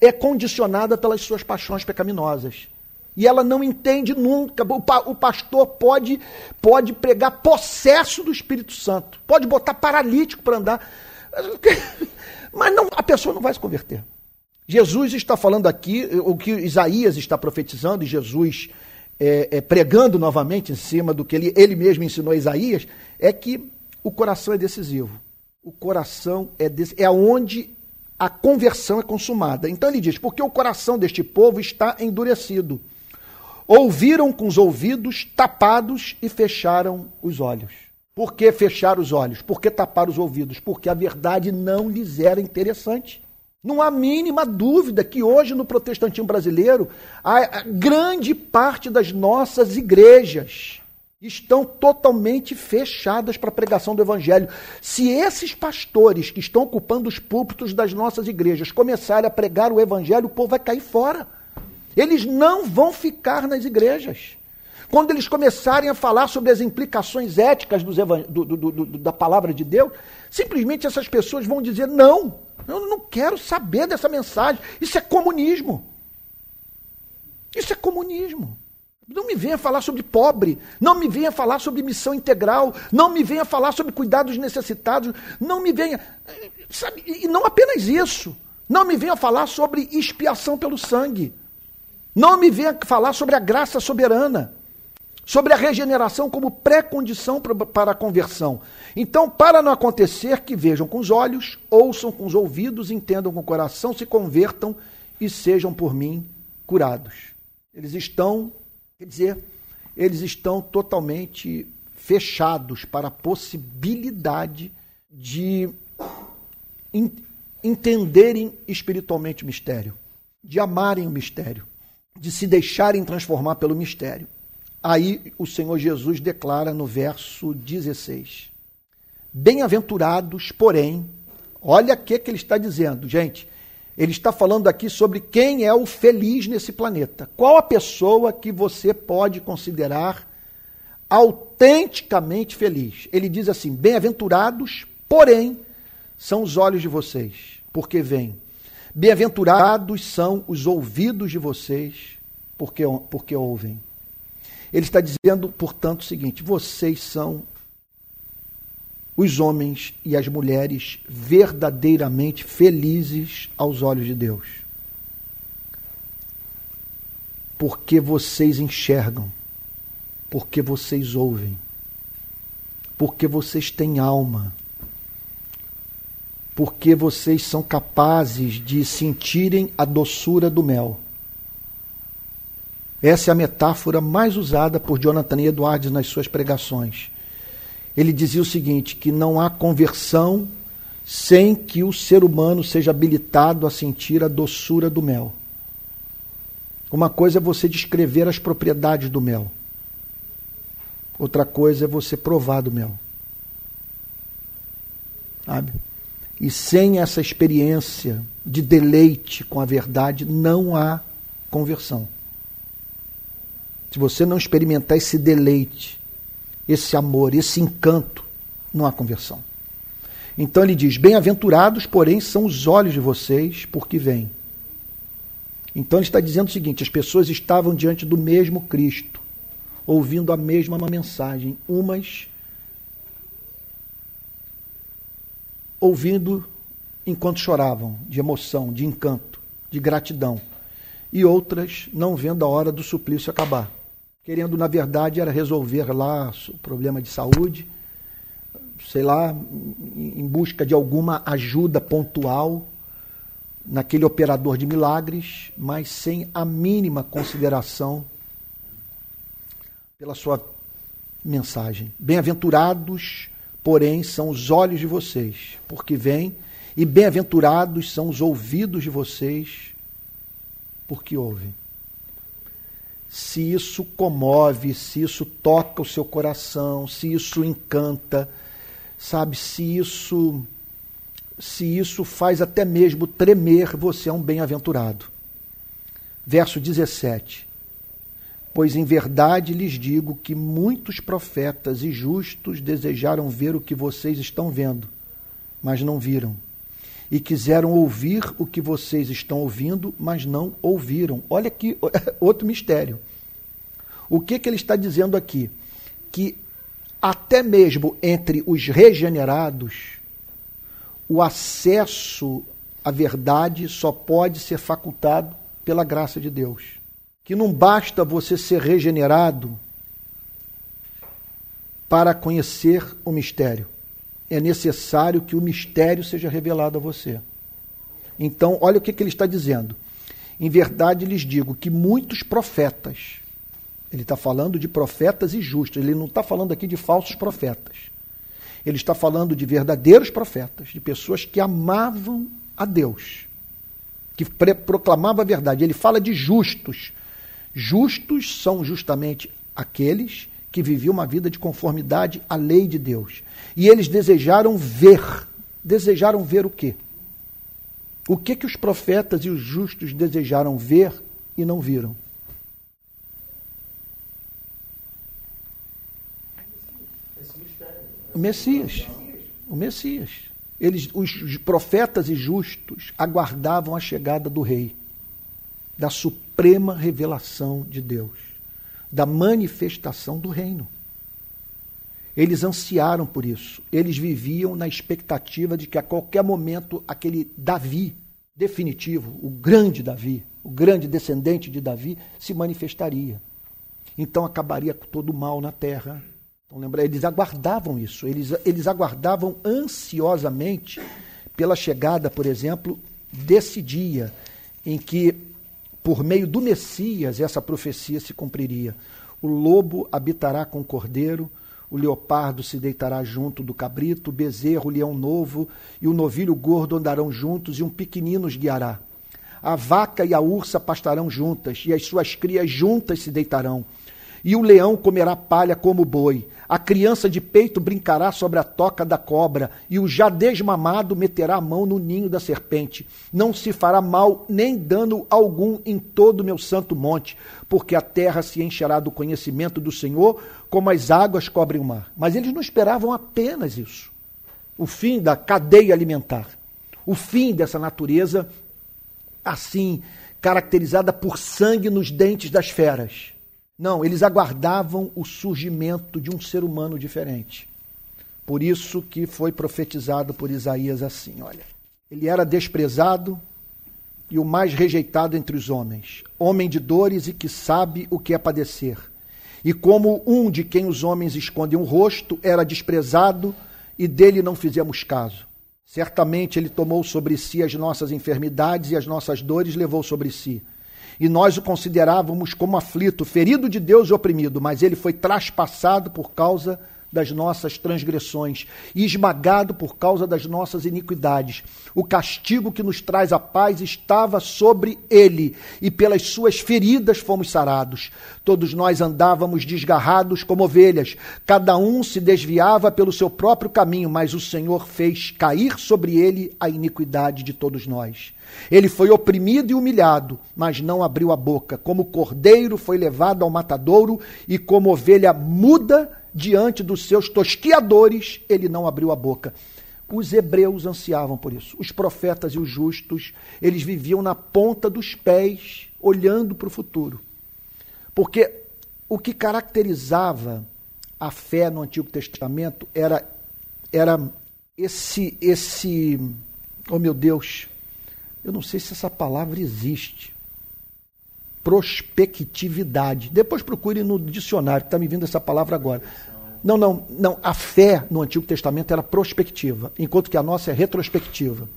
é condicionada pelas suas paixões pecaminosas. E ela não entende nunca. O, pa, o pastor pode, pode pregar possesso do Espírito Santo, pode botar paralítico para andar. Mas não, a pessoa não vai se converter. Jesus está falando aqui, o que Isaías está profetizando, e Jesus é, é, pregando novamente em cima do que ele, ele mesmo ensinou a Isaías, é que o coração é decisivo. O coração é, é onde a conversão é consumada. Então ele diz: porque o coração deste povo está endurecido. Ouviram com os ouvidos tapados e fecharam os olhos. Por que fechar os olhos? Por que tapar os ouvidos? Porque a verdade não lhes era interessante. Não há mínima dúvida que hoje no protestantismo brasileiro, a grande parte das nossas igrejas estão totalmente fechadas para a pregação do evangelho. Se esses pastores que estão ocupando os púlpitos das nossas igrejas começarem a pregar o evangelho, o povo vai cair fora. Eles não vão ficar nas igrejas. Quando eles começarem a falar sobre as implicações éticas do, do, do, da palavra de Deus, simplesmente essas pessoas vão dizer: não, eu não quero saber dessa mensagem. Isso é comunismo. Isso é comunismo. Não me venha falar sobre pobre, não me venha falar sobre missão integral, não me venha falar sobre cuidados necessitados, não me venha. Sabe, e não apenas isso. Não me venha falar sobre expiação pelo sangue. Não me venha falar sobre a graça soberana, sobre a regeneração como pré-condição para a conversão. Então, para não acontecer, que vejam com os olhos, ouçam com os ouvidos, entendam com o coração, se convertam e sejam por mim curados. Eles estão Quer dizer, eles estão totalmente fechados para a possibilidade de entenderem espiritualmente o mistério, de amarem o mistério, de se deixarem transformar pelo mistério. Aí o Senhor Jesus declara no verso 16: Bem-aventurados, porém, olha o que, que ele está dizendo, gente. Ele está falando aqui sobre quem é o feliz nesse planeta. Qual a pessoa que você pode considerar autenticamente feliz? Ele diz assim: Bem-aventurados, porém, são os olhos de vocês, porque vêm. Bem-aventurados são os ouvidos de vocês, porque, porque ouvem. Ele está dizendo, portanto, o seguinte: vocês são os homens e as mulheres verdadeiramente felizes aos olhos de Deus. Porque vocês enxergam, porque vocês ouvem, porque vocês têm alma, porque vocês são capazes de sentirem a doçura do mel. Essa é a metáfora mais usada por Jonathan Edwards nas suas pregações ele dizia o seguinte: que não há conversão sem que o ser humano seja habilitado a sentir a doçura do mel. Uma coisa é você descrever as propriedades do mel. Outra coisa é você provar do mel. Sabe? E sem essa experiência de deleite com a verdade, não há conversão. Se você não experimentar esse deleite esse amor, esse encanto, não há conversão. Então ele diz: Bem-aventurados, porém, são os olhos de vocês, porque vêm. Então ele está dizendo o seguinte: as pessoas estavam diante do mesmo Cristo, ouvindo a mesma mensagem, umas ouvindo enquanto choravam, de emoção, de encanto, de gratidão, e outras não vendo a hora do suplício acabar querendo, na verdade, era resolver lá o problema de saúde, sei lá, em busca de alguma ajuda pontual naquele operador de milagres, mas sem a mínima consideração pela sua mensagem. Bem-aventurados, porém, são os olhos de vocês, porque vêm, e bem-aventurados são os ouvidos de vocês, porque ouvem se isso comove, se isso toca o seu coração, se isso encanta, sabe, se isso se isso faz até mesmo tremer, você é um bem-aventurado. Verso 17. Pois em verdade lhes digo que muitos profetas e justos desejaram ver o que vocês estão vendo, mas não viram. E quiseram ouvir o que vocês estão ouvindo, mas não ouviram. Olha aqui outro mistério. O que, que ele está dizendo aqui? Que até mesmo entre os regenerados, o acesso à verdade só pode ser facultado pela graça de Deus. Que não basta você ser regenerado para conhecer o mistério. É necessário que o mistério seja revelado a você. Então, olha o que, que ele está dizendo. Em verdade lhes digo que muitos profetas, ele está falando de profetas e justos, ele não está falando aqui de falsos profetas. Ele está falando de verdadeiros profetas, de pessoas que amavam a Deus, que proclamavam a verdade. Ele fala de justos. Justos são justamente aqueles que viviam uma vida de conformidade à lei de Deus. E eles desejaram ver. Desejaram ver o quê? O que que os profetas e os justos desejaram ver e não viram? O Messias. O Messias. Eles, os profetas e justos aguardavam a chegada do rei, da suprema revelação de Deus, da manifestação do reino. Eles ansiaram por isso. Eles viviam na expectativa de que a qualquer momento aquele Davi definitivo, o grande Davi, o grande descendente de Davi, se manifestaria. Então acabaria com todo o mal na terra. Então, lembra, eles aguardavam isso, eles, eles aguardavam ansiosamente pela chegada, por exemplo, desse dia em que, por meio do Messias, essa profecia se cumpriria. O lobo habitará com o cordeiro, o leopardo se deitará junto do cabrito, o bezerro, o leão novo e o novilho gordo andarão juntos e um pequenino os guiará. A vaca e a ursa pastarão juntas e as suas crias juntas se deitarão. E o leão comerá palha como boi. A criança de peito brincará sobre a toca da cobra, e o já desmamado meterá a mão no ninho da serpente. Não se fará mal nem dano algum em todo o meu santo monte, porque a terra se encherá do conhecimento do Senhor, como as águas cobrem o mar. Mas eles não esperavam apenas isso. O fim da cadeia alimentar. O fim dessa natureza assim caracterizada por sangue nos dentes das feras. Não, eles aguardavam o surgimento de um ser humano diferente. Por isso que foi profetizado por Isaías assim, olha. Ele era desprezado e o mais rejeitado entre os homens, homem de dores e que sabe o que é padecer e como um de quem os homens escondem o rosto era desprezado e dele não fizemos caso. Certamente ele tomou sobre si as nossas enfermidades e as nossas dores levou sobre si. E nós o considerávamos como aflito, ferido de Deus e oprimido, mas ele foi traspassado por causa das nossas transgressões e esmagado por causa das nossas iniquidades. O castigo que nos traz a paz estava sobre ele, e pelas suas feridas fomos sarados. Todos nós andávamos desgarrados como ovelhas, cada um se desviava pelo seu próprio caminho, mas o Senhor fez cair sobre ele a iniquidade de todos nós. Ele foi oprimido e humilhado, mas não abriu a boca. Como cordeiro foi levado ao matadouro, e como ovelha muda diante dos seus tosquiadores, ele não abriu a boca. Os hebreus ansiavam por isso. Os profetas e os justos, eles viviam na ponta dos pés, olhando para o futuro. Porque o que caracterizava a fé no Antigo Testamento era, era esse, esse, oh meu Deus, eu não sei se essa palavra existe. Prospectividade. Depois procure no dicionário, está me vindo essa palavra agora. Não, não, não. A fé no Antigo Testamento era prospectiva, enquanto que a nossa é retrospectiva.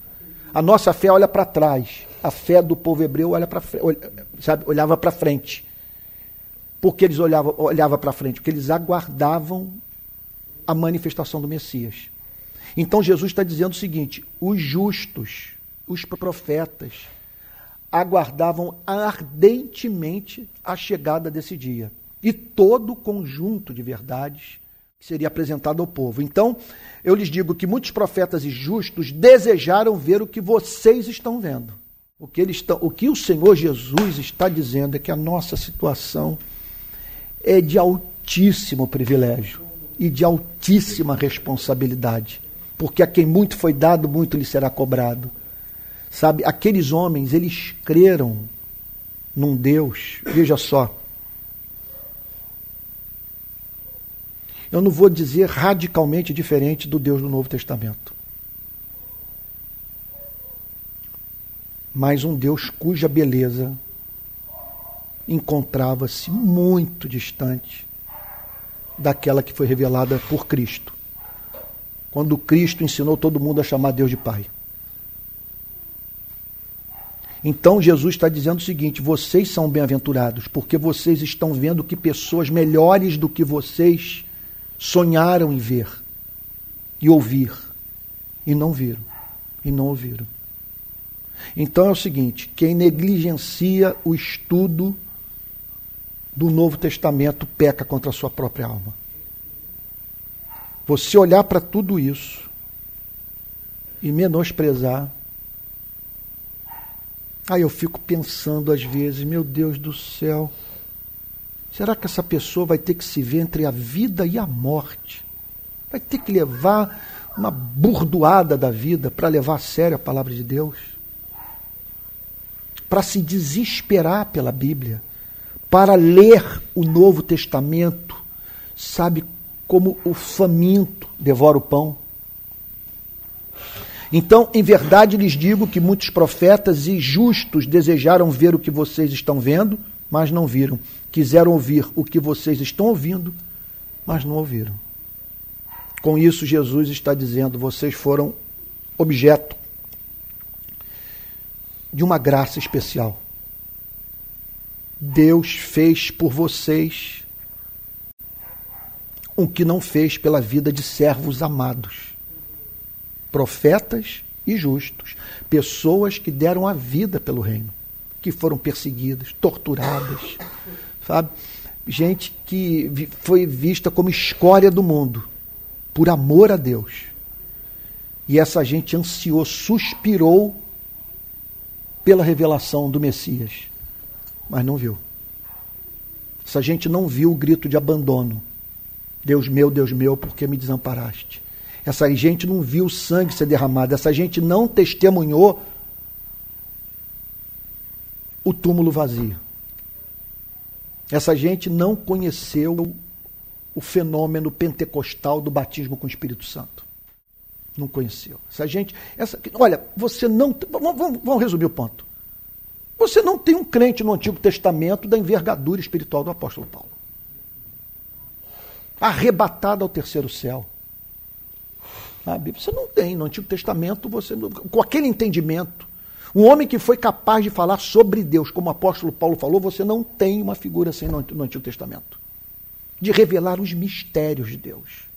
A nossa fé olha para trás. A fé do povo hebreu olha para sabe, olhava para frente. Por que eles olhavam olhava para frente? Porque eles aguardavam a manifestação do Messias. Então Jesus está dizendo o seguinte: os justos os profetas aguardavam ardentemente a chegada desse dia e todo o conjunto de verdades que seria apresentado ao povo. Então, eu lhes digo que muitos profetas e justos desejaram ver o que vocês estão vendo. O que, eles estão, o que o Senhor Jesus está dizendo é que a nossa situação é de altíssimo privilégio e de altíssima responsabilidade. Porque a quem muito foi dado, muito lhe será cobrado. Sabe, aqueles homens, eles creram num Deus, veja só. Eu não vou dizer radicalmente diferente do Deus do Novo Testamento. Mas um Deus cuja beleza encontrava-se muito distante daquela que foi revelada por Cristo. Quando Cristo ensinou todo mundo a chamar Deus de Pai. Então Jesus está dizendo o seguinte: vocês são bem-aventurados, porque vocês estão vendo que pessoas melhores do que vocês sonharam em ver e ouvir, e não viram, e não ouviram. Então é o seguinte: quem negligencia o estudo do Novo Testamento peca contra a sua própria alma. Você olhar para tudo isso e menosprezar. Aí eu fico pensando às vezes, meu Deus do céu, será que essa pessoa vai ter que se ver entre a vida e a morte? Vai ter que levar uma burdoada da vida para levar a sério a palavra de Deus? Para se desesperar pela Bíblia, para ler o Novo Testamento, sabe como o faminto devora o pão? Então, em verdade lhes digo que muitos profetas e justos desejaram ver o que vocês estão vendo, mas não viram. Quiseram ouvir o que vocês estão ouvindo, mas não ouviram. Com isso, Jesus está dizendo: vocês foram objeto de uma graça especial. Deus fez por vocês o que não fez pela vida de servos amados profetas e justos, pessoas que deram a vida pelo reino, que foram perseguidas, torturadas, sabe? Gente que foi vista como escória do mundo, por amor a Deus. E essa gente ansiou, suspirou pela revelação do Messias, mas não viu. Essa gente não viu o grito de abandono. Deus meu, Deus meu, por que me desamparaste? Essa gente não viu sangue ser derramado, essa gente não testemunhou o túmulo vazio. Essa gente não conheceu o fenômeno pentecostal do batismo com o Espírito Santo. Não conheceu. Essa gente. Essa, olha, você não. Vamos, vamos resumir o ponto. Você não tem um crente no Antigo Testamento da envergadura espiritual do apóstolo Paulo. Arrebatado ao terceiro céu. Você não tem no Antigo Testamento, você com aquele entendimento. Um homem que foi capaz de falar sobre Deus, como o apóstolo Paulo falou, você não tem uma figura assim no, no Antigo Testamento. De revelar os mistérios de Deus.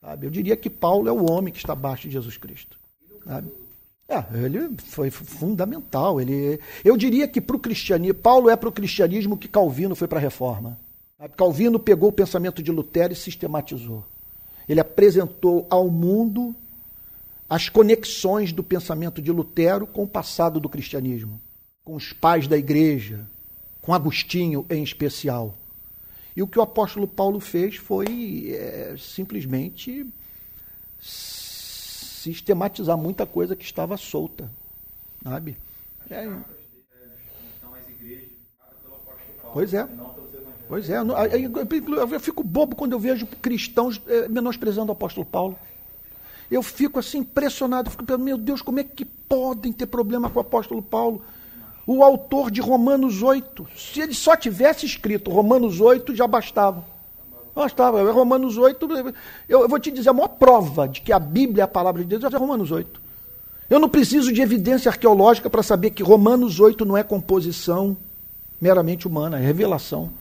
Sabe? Eu diria que Paulo é o homem que está abaixo de Jesus Cristo. Sabe? É, ele foi fundamental. Ele, eu diria que para o cristianismo, Paulo é para o cristianismo que Calvino foi para a reforma. Calvino pegou o pensamento de Lutero e sistematizou. Ele apresentou ao mundo as conexões do pensamento de Lutero com o passado do cristianismo, com os pais da igreja, com Agostinho em especial. E o que o apóstolo Paulo fez foi é, simplesmente sistematizar muita coisa que estava solta, sabe? É. Pois é. Pois é, eu fico bobo quando eu vejo cristãos eh, menosprezando o apóstolo Paulo. Eu fico assim impressionado, fico pensando, meu Deus, como é que podem ter problema com o apóstolo Paulo? O autor de Romanos 8, se ele só tivesse escrito Romanos 8, já bastava. Bastava. Romanos 8, eu, vou te dizer, a maior prova de que a Bíblia é a palavra de Deus é Romanos 8. Eu não preciso de evidência arqueológica para saber que Romanos 8 não é composição meramente humana, é revelação.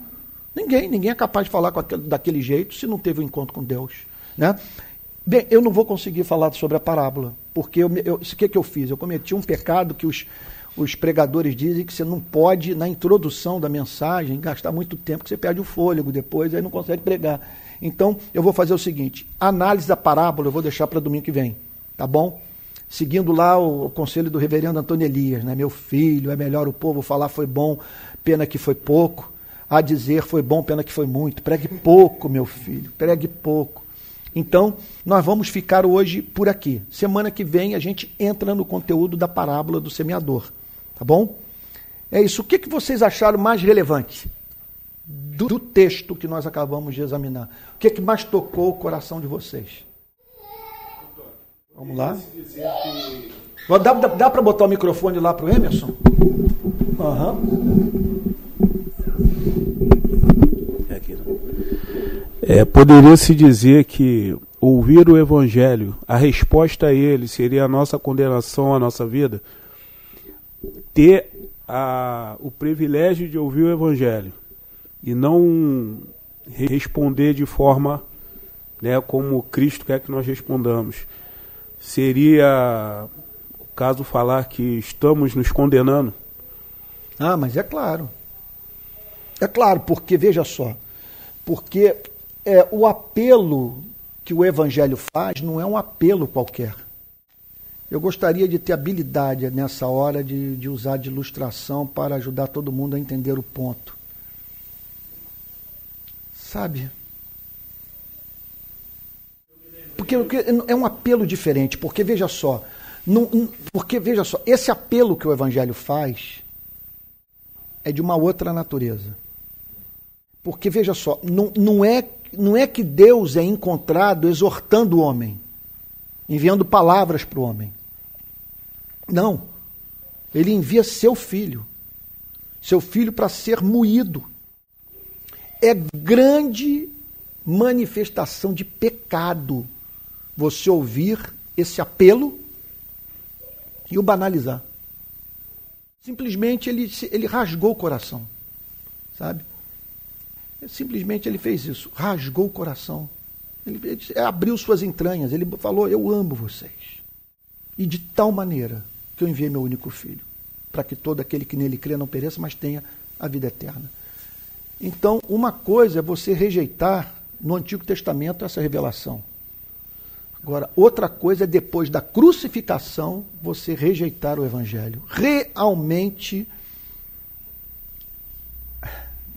Ninguém, ninguém é capaz de falar aquele, daquele jeito se não teve um encontro com Deus. Né? Bem, eu não vou conseguir falar sobre a parábola, porque o que, que eu fiz? Eu cometi um pecado que os, os pregadores dizem que você não pode, na introdução da mensagem, gastar muito tempo, que você perde o fôlego depois, aí não consegue pregar. Então, eu vou fazer o seguinte: análise da parábola eu vou deixar para domingo que vem, tá bom? Seguindo lá o, o conselho do reverendo Antônio Elias, né? Meu filho, é melhor o povo falar foi bom, pena que foi pouco a dizer foi bom, pena que foi muito. Pregue pouco, meu filho, pregue pouco. Então, nós vamos ficar hoje por aqui. Semana que vem a gente entra no conteúdo da parábola do semeador. Tá bom? É isso. O que, que vocês acharam mais relevante do, do texto que nós acabamos de examinar? O que, que mais tocou o coração de vocês? Vamos lá. Dá, dá, dá para botar o microfone lá para o Emerson? Aham. Uhum. É, Poderia-se dizer que ouvir o Evangelho, a resposta a ele seria a nossa condenação à nossa vida. Ter a, o privilégio de ouvir o Evangelho e não responder de forma né, como Cristo quer que nós respondamos, seria o caso falar que estamos nos condenando? Ah, mas é claro. É claro, porque veja só, porque é, o apelo que o Evangelho faz não é um apelo qualquer. Eu gostaria de ter habilidade nessa hora de, de usar de ilustração para ajudar todo mundo a entender o ponto. Sabe? Porque, é um apelo diferente, porque veja só, não, porque veja só, esse apelo que o Evangelho faz é de uma outra natureza. Porque veja só, não, não, é, não é que Deus é encontrado exortando o homem, enviando palavras para o homem. Não. Ele envia seu filho. Seu filho para ser moído. É grande manifestação de pecado você ouvir esse apelo e o banalizar. Simplesmente ele, ele rasgou o coração. Sabe? Simplesmente ele fez isso, rasgou o coração. Ele, ele abriu suas entranhas, ele falou: Eu amo vocês. E de tal maneira que eu enviei meu único filho, para que todo aquele que nele crê não pereça, mas tenha a vida eterna. Então, uma coisa é você rejeitar no Antigo Testamento essa revelação. Agora, outra coisa é depois da crucificação você rejeitar o Evangelho. Realmente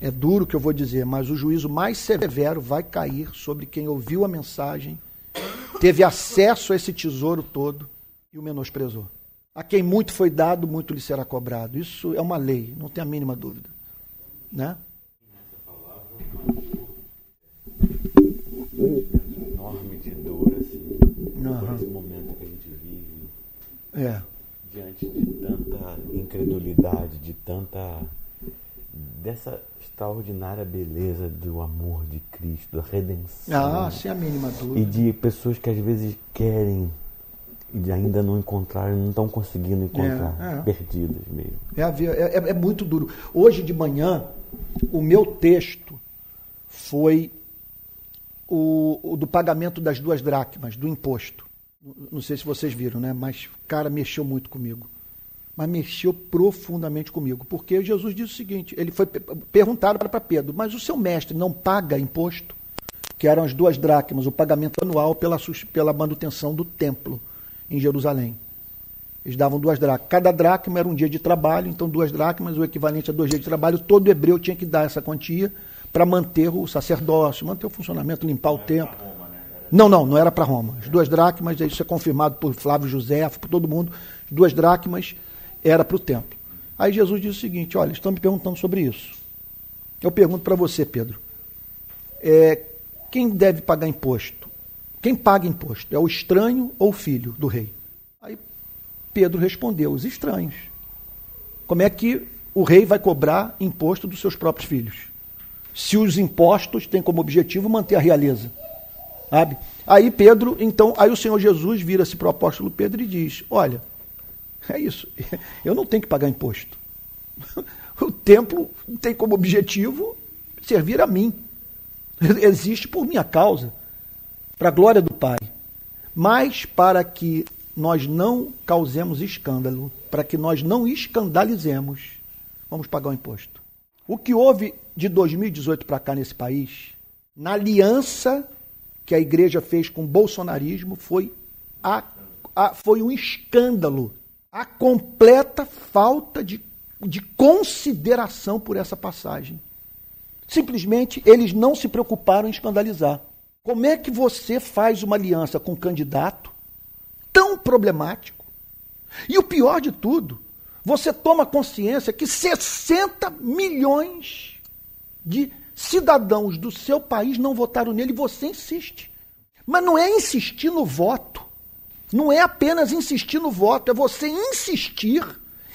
é duro o que eu vou dizer, mas o juízo mais severo vai cair sobre quem ouviu a mensagem, teve acesso a esse tesouro todo e o menosprezou. A quem muito foi dado, muito lhe será cobrado. Isso é uma lei, não tem a mínima dúvida. Né? Enorme de dor, assim, uhum. esse momento que a gente vive. É. Diante de tanta incredulidade, de tanta. dessa extraordinária beleza do amor de Cristo, da redenção. Ah, sem a mínima dúvida. E de pessoas que às vezes querem e ainda não encontraram, não estão conseguindo encontrar, é, é. perdidas mesmo. É, é, é, é, muito duro. Hoje de manhã, o meu texto foi o, o, do pagamento das duas dracmas, do imposto. Não sei se vocês viram, né? Mas, cara, mexeu muito comigo. Mas mexeu profundamente comigo. Porque Jesus disse o seguinte: ele foi perguntado para Pedro, mas o seu mestre não paga imposto? Que eram as duas dracmas, o pagamento anual pela, pela manutenção do templo em Jerusalém. Eles davam duas dracmas. Cada dracma era um dia de trabalho, então duas dracmas, o equivalente a dois dias de trabalho. Todo hebreu tinha que dar essa quantia para manter o sacerdócio, manter o funcionamento, limpar o templo. Né? Não, não, não era para Roma. As duas dracmas, isso é confirmado por Flávio José, por todo mundo, as duas dracmas era para o templo. Aí Jesus disse o seguinte: olha, estão me perguntando sobre isso. Eu pergunto para você, Pedro: é, quem deve pagar imposto? Quem paga imposto? É o estranho ou o filho do rei? Aí Pedro respondeu: os estranhos. Como é que o rei vai cobrar imposto dos seus próprios filhos? Se os impostos têm como objetivo manter a realeza. Sabe? Aí Pedro, então, aí o Senhor Jesus vira-se para o apóstolo Pedro e diz: Olha, é isso, eu não tenho que pagar imposto. O templo tem como objetivo servir a mim. Existe por minha causa para a glória do Pai, mas para que nós não causemos escândalo, para que nós não escandalizemos, vamos pagar o imposto. O que houve de 2018 para cá nesse país, na aliança que a igreja fez com o bolsonarismo, foi, a, a, foi um escândalo. A completa falta de, de consideração por essa passagem. Simplesmente eles não se preocuparam em escandalizar. Como é que você faz uma aliança com um candidato tão problemático? E o pior de tudo, você toma consciência que 60 milhões de cidadãos do seu país não votaram nele e você insiste. Mas não é insistir no voto. Não é apenas insistir no voto, é você insistir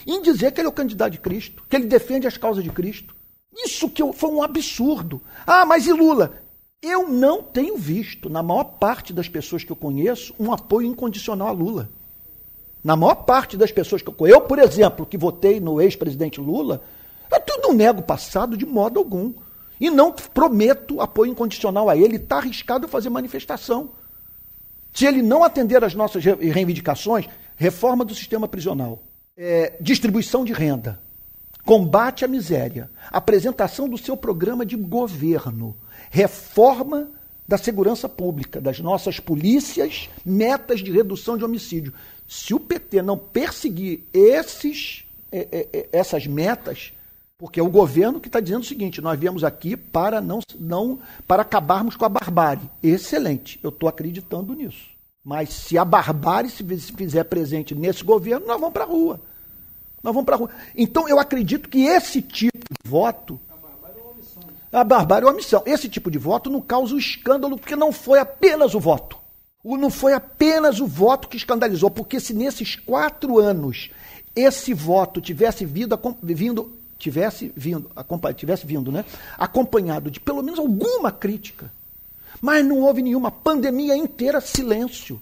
em dizer que ele é o candidato de Cristo, que ele defende as causas de Cristo. Isso que foi um absurdo. Ah, mas e Lula? Eu não tenho visto, na maior parte das pessoas que eu conheço, um apoio incondicional a Lula. Na maior parte das pessoas que eu, eu por exemplo, que votei no ex-presidente Lula, eu tudo nego o passado de modo algum. E não prometo apoio incondicional a ele, está arriscado fazer manifestação. Se ele não atender às nossas reivindicações, reforma do sistema prisional, é, distribuição de renda, combate à miséria, apresentação do seu programa de governo, reforma da segurança pública, das nossas polícias, metas de redução de homicídio. Se o PT não perseguir esses, é, é, é, essas metas, porque é o governo que está dizendo o seguinte: nós viemos aqui para não, não para acabarmos com a barbárie. Excelente, eu estou acreditando nisso. Mas se a barbárie se fizer presente nesse governo, nós vamos para a rua. Nós vamos para a rua. Então eu acredito que esse tipo de voto a barbárie é uma missão. Esse tipo de voto não causa o escândalo, porque não foi apenas o voto. Não foi apenas o voto que escandalizou, porque se nesses quatro anos esse voto tivesse vindo, vindo tivesse vindo, tivesse vindo, né, acompanhado de pelo menos alguma crítica, mas não houve nenhuma pandemia inteira silêncio.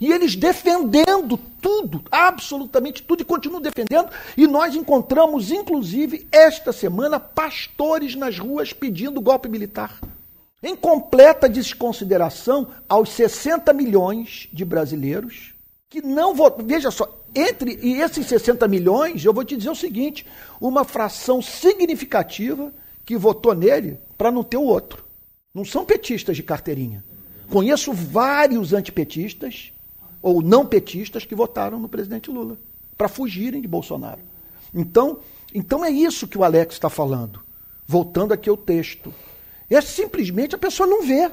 E eles defendendo tudo, absolutamente tudo, e continuam defendendo. E nós encontramos, inclusive, esta semana, pastores nas ruas pedindo golpe militar. Em completa desconsideração aos 60 milhões de brasileiros que não votam. Veja só, entre e esses 60 milhões, eu vou te dizer o seguinte: uma fração significativa que votou nele para não ter o outro. Não são petistas de carteirinha. Conheço vários antipetistas ou não petistas que votaram no presidente Lula para fugirem de Bolsonaro. Então, então é isso que o Alex está falando. Voltando aqui ao texto. É simplesmente a pessoa não vê.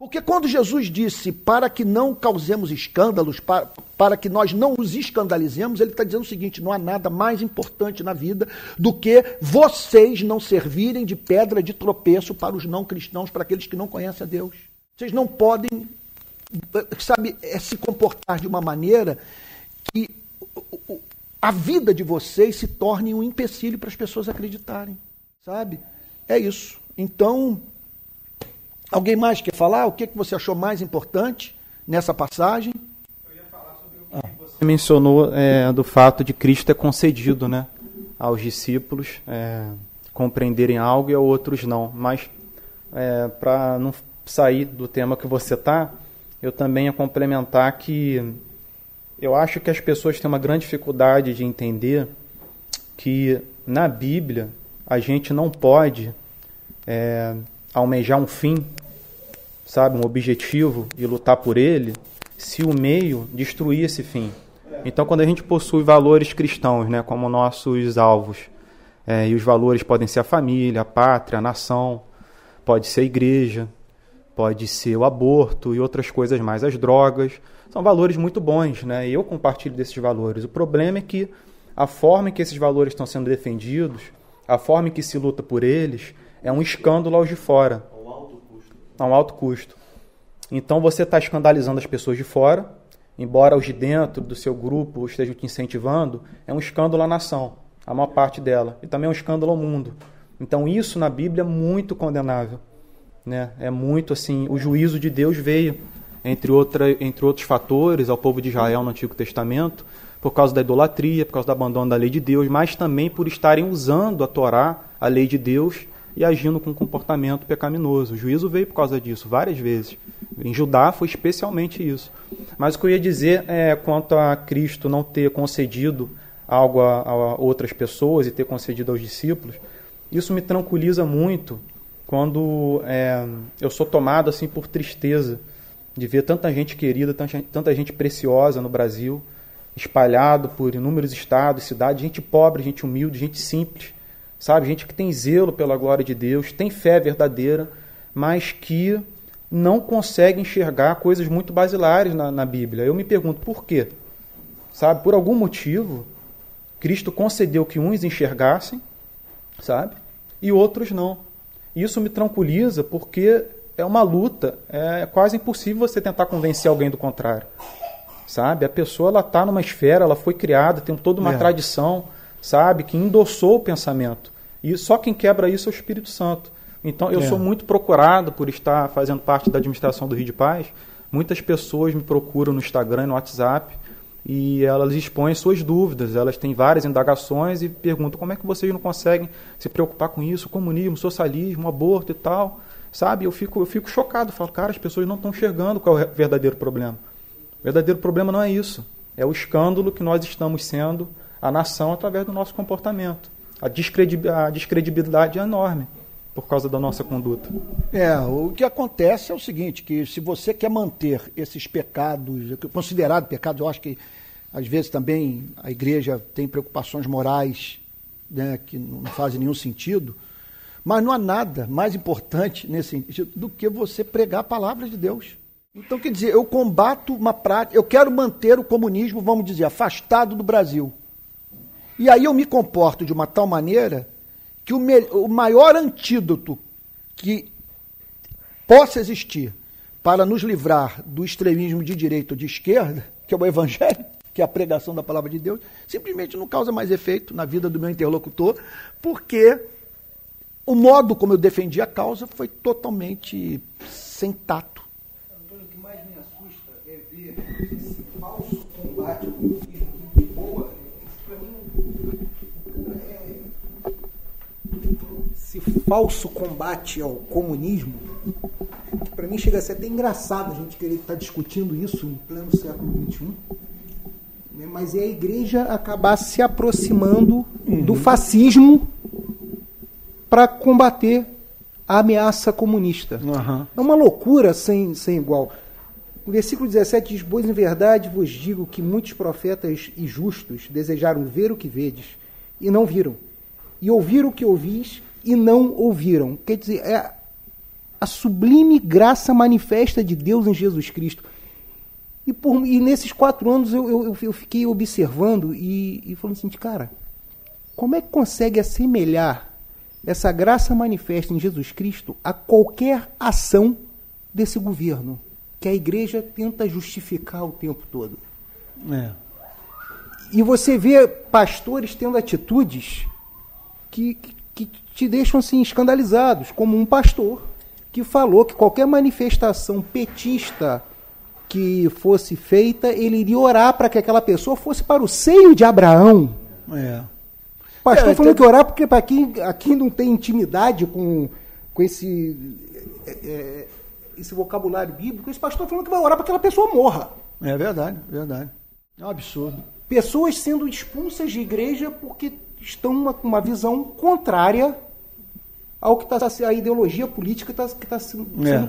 Porque quando Jesus disse para que não causemos escândalos, para, para que nós não os escandalizemos, ele está dizendo o seguinte: não há nada mais importante na vida do que vocês não servirem de pedra de tropeço para os não cristãos, para aqueles que não conhecem a Deus. Vocês não podem sabe, é se comportar de uma maneira que a vida de vocês se torne um empecilho para as pessoas acreditarem, sabe? É isso. Então, alguém mais quer falar? O que, que você achou mais importante nessa passagem? Eu ia falar sobre o que ah. você mencionou é, do fato de Cristo ter concedido, né, aos discípulos é, compreenderem algo e a outros não. Mas é, para não sair do tema que você está, eu também ia complementar que eu acho que as pessoas têm uma grande dificuldade de entender que na Bíblia a gente não pode é, almejar um fim, sabe, um objetivo e lutar por ele, se o meio destruir esse fim. Então, quando a gente possui valores cristãos, né, como nossos alvos, é, e os valores podem ser a família, a pátria, a nação, pode ser a igreja, pode ser o aborto e outras coisas mais, as drogas. São valores muito bons, né? E eu compartilho desses valores. O problema é que a forma em que esses valores estão sendo defendidos, a forma em que se luta por eles, é um escândalo aos de fora. A um alto custo. Então você está escandalizando as pessoas de fora, embora os de dentro do seu grupo estejam te incentivando, é um escândalo à nação, a maior parte dela. E também é um escândalo ao mundo. Então isso na Bíblia é muito condenável. Né? É muito assim, o juízo de Deus veio, entre, outra, entre outros fatores, ao povo de Israel no Antigo Testamento, por causa da idolatria, por causa do abandono da lei de Deus, mas também por estarem usando a Torá, a lei de Deus, e agindo com comportamento pecaminoso. O juízo veio por causa disso, várias vezes. Em Judá foi especialmente isso. Mas o que eu ia dizer é quanto a Cristo não ter concedido algo a, a outras pessoas e ter concedido aos discípulos, isso me tranquiliza muito quando é, eu sou tomado assim por tristeza de ver tanta gente querida, tanta, tanta gente preciosa no Brasil, espalhado por inúmeros estados, cidades, gente pobre, gente humilde, gente simples, sabe, gente que tem zelo pela glória de Deus, tem fé verdadeira, mas que não consegue enxergar coisas muito basilares na, na Bíblia. Eu me pergunto por quê? Sabe, por algum motivo, Cristo concedeu que uns enxergassem, sabe, e outros não. Isso me tranquiliza porque é uma luta, é quase impossível você tentar convencer alguém do contrário. Sabe? A pessoa ela está numa esfera, ela foi criada, tem toda uma é. tradição, sabe, que endossou o pensamento. E só quem quebra isso é o Espírito Santo. Então eu é. sou muito procurado por estar fazendo parte da administração do Rio de Paz. Muitas pessoas me procuram no Instagram e no WhatsApp e elas expõem suas dúvidas, elas têm várias indagações e perguntam como é que vocês não conseguem se preocupar com isso, comunismo, socialismo, aborto e tal, sabe? Eu fico, eu fico chocado, falo, cara, as pessoas não estão enxergando qual é o verdadeiro problema. O verdadeiro problema não é isso, é o escândalo que nós estamos sendo, a nação, através do nosso comportamento. A, descredibilidade é enorme por causa da nossa conduta. É, o que acontece é o seguinte, que se você quer manter esses pecados, considerados pecados, eu acho que às vezes também a igreja tem preocupações morais né, que não fazem nenhum sentido, mas não há nada mais importante nesse sentido do que você pregar a palavra de Deus. Então, quer dizer, eu combato uma prática, eu quero manter o comunismo, vamos dizer, afastado do Brasil. E aí eu me comporto de uma tal maneira que o, me, o maior antídoto que possa existir para nos livrar do extremismo de direita ou de esquerda, que é o evangelho, que é a pregação da palavra de Deus, simplesmente não causa mais efeito na vida do meu interlocutor, porque o modo como eu defendi a causa foi totalmente sem tato. Antônio, o que mais me assusta é ver esse falso combate ao comunismo de boa. Isso para mim é esse falso combate ao comunismo, que para mim chega a ser até engraçado a gente querer estar discutindo isso em pleno século XXI, né? mas é a igreja acabar se aproximando uhum. do fascismo para combater a ameaça comunista. Uhum. É uma loucura sem, sem igual. O versículo 17 diz: Pois em verdade vos digo que muitos profetas e justos desejaram ver o que vedes e não viram, e ouvir o que ouvis e não ouviram. Quer dizer, é a sublime graça manifesta de Deus em Jesus Cristo. E, por, e nesses quatro anos eu, eu, eu fiquei observando e, e falando assim, cara, como é que consegue assemelhar essa graça manifesta em Jesus Cristo a qualquer ação desse governo que a igreja tenta justificar o tempo todo? É. E você vê pastores tendo atitudes que, que, que te deixam assim escandalizados, como um pastor que falou que qualquer manifestação petista que fosse feita, ele iria orar para que aquela pessoa fosse para o seio de Abraão. É. O pastor é, falou que orar porque para quem aqui não tem intimidade com, com esse, é, é, esse vocabulário bíblico, esse pastor falou que vai orar para que aquela pessoa morra. É verdade, verdade. É um absurdo. Pessoas sendo expulsas de igreja porque estão com uma visão contrária ao que está a ideologia política tá, que está sendo é.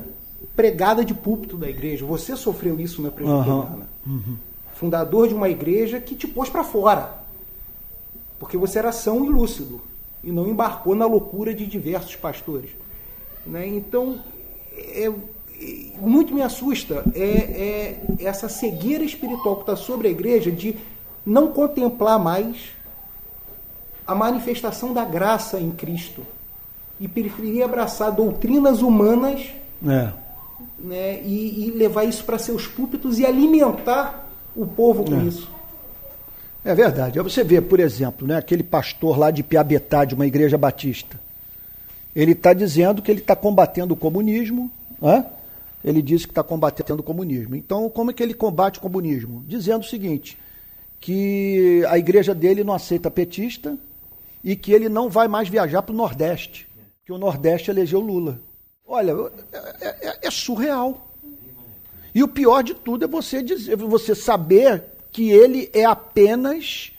pregada de púlpito da igreja. Você sofreu isso na presbiteriana. Uhum. Uhum. Fundador de uma igreja que te pôs para fora. Porque você era são e lúcido. E não embarcou na loucura de diversos pastores. Né? Então, é, é muito me assusta é, é essa cegueira espiritual que está sobre a igreja de não contemplar mais a manifestação da graça em Cristo e preferir abraçar doutrinas humanas é. né, e, e, levar isso para seus púlpitos e alimentar o povo com é. isso. É verdade. Você vê, por exemplo, né, aquele pastor lá de Piabetá, de uma igreja batista. Ele está dizendo que ele está combatendo o comunismo. Né? Ele disse que está combatendo o comunismo. Então, como é que ele combate o comunismo? Dizendo o seguinte: que a igreja dele não aceita petista, e que ele não vai mais viajar para o Nordeste, que o Nordeste elegeu Lula. Olha, é, é, é, surreal. E o pior de tudo é você dizer, você saber que ele é apenas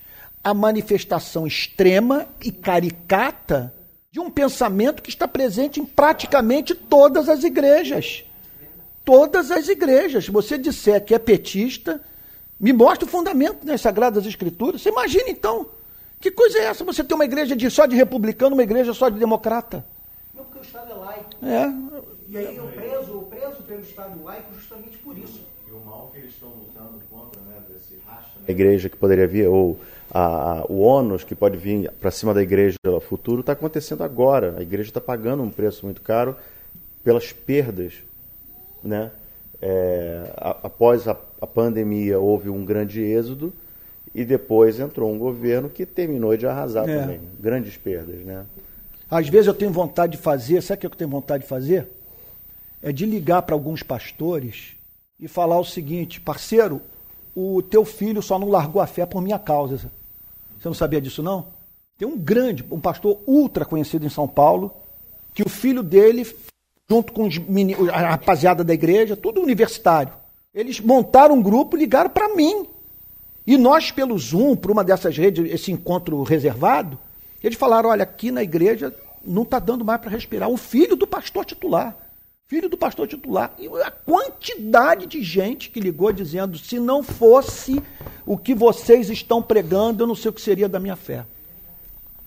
a manifestação extrema e caricata de um pensamento que está presente em praticamente todas as igrejas. Todas as igrejas. Se você disser que é petista, me mostra o fundamento nas Sagradas Escrituras. Você imagina então que coisa é essa? Você tem uma igreja de, só de republicano, uma igreja só de democrata? Não, porque o Estado é laico. É. E aí eu preso, eu preso pelo Estado laico justamente por isso. E o mal que eles estão lutando contra, né, desse racha. A igreja que poderia vir, ou a, a, o ônus que pode vir para cima da igreja no futuro, está acontecendo agora. A igreja está pagando um preço muito caro pelas perdas. Né? É, a, após a, a pandemia, houve um grande êxodo e depois entrou um governo que terminou de arrasar é. também. Grandes perdas, né? Às vezes eu tenho vontade de fazer, sabe o que eu tenho vontade de fazer? É de ligar para alguns pastores e falar o seguinte, parceiro, o teu filho só não largou a fé por minha causa. Você não sabia disso, não? Tem um grande, um pastor ultra conhecido em São Paulo, que o filho dele, junto com os meninos, a rapaziada da igreja, tudo universitário, eles montaram um grupo e ligaram para mim. E nós, pelo Zoom, por uma dessas redes, esse encontro reservado, eles falaram: olha, aqui na igreja não está dando mais para respirar. O filho do pastor titular. Filho do pastor titular. E a quantidade de gente que ligou dizendo: se não fosse o que vocês estão pregando, eu não sei o que seria da minha fé.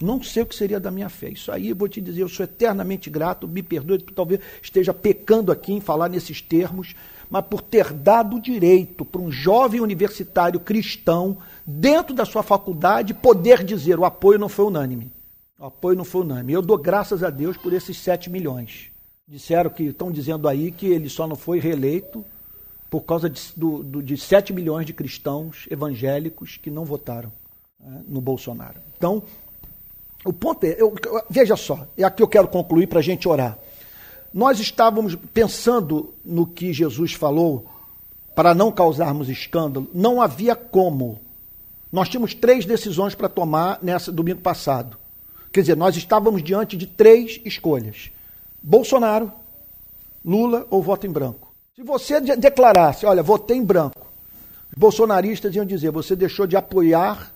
Não sei o que seria da minha fé. Isso aí eu vou te dizer, eu sou eternamente grato, me perdoe, talvez esteja pecando aqui em falar nesses termos, mas por ter dado direito para um jovem universitário cristão, dentro da sua faculdade, poder dizer: o apoio não foi unânime. O apoio não foi unânime. Eu dou graças a Deus por esses 7 milhões. Disseram que estão dizendo aí que ele só não foi reeleito por causa de, do, do, de 7 milhões de cristãos evangélicos que não votaram né, no Bolsonaro. Então, o ponto é, eu, veja só, é aqui eu quero concluir para a gente orar. Nós estávamos pensando no que Jesus falou para não causarmos escândalo, não havia como. Nós tínhamos três decisões para tomar nessa domingo passado. Quer dizer, nós estávamos diante de três escolhas: Bolsonaro, Lula ou voto em branco. Se você de declarasse, olha, votei em branco, os bolsonaristas iam dizer, você deixou de apoiar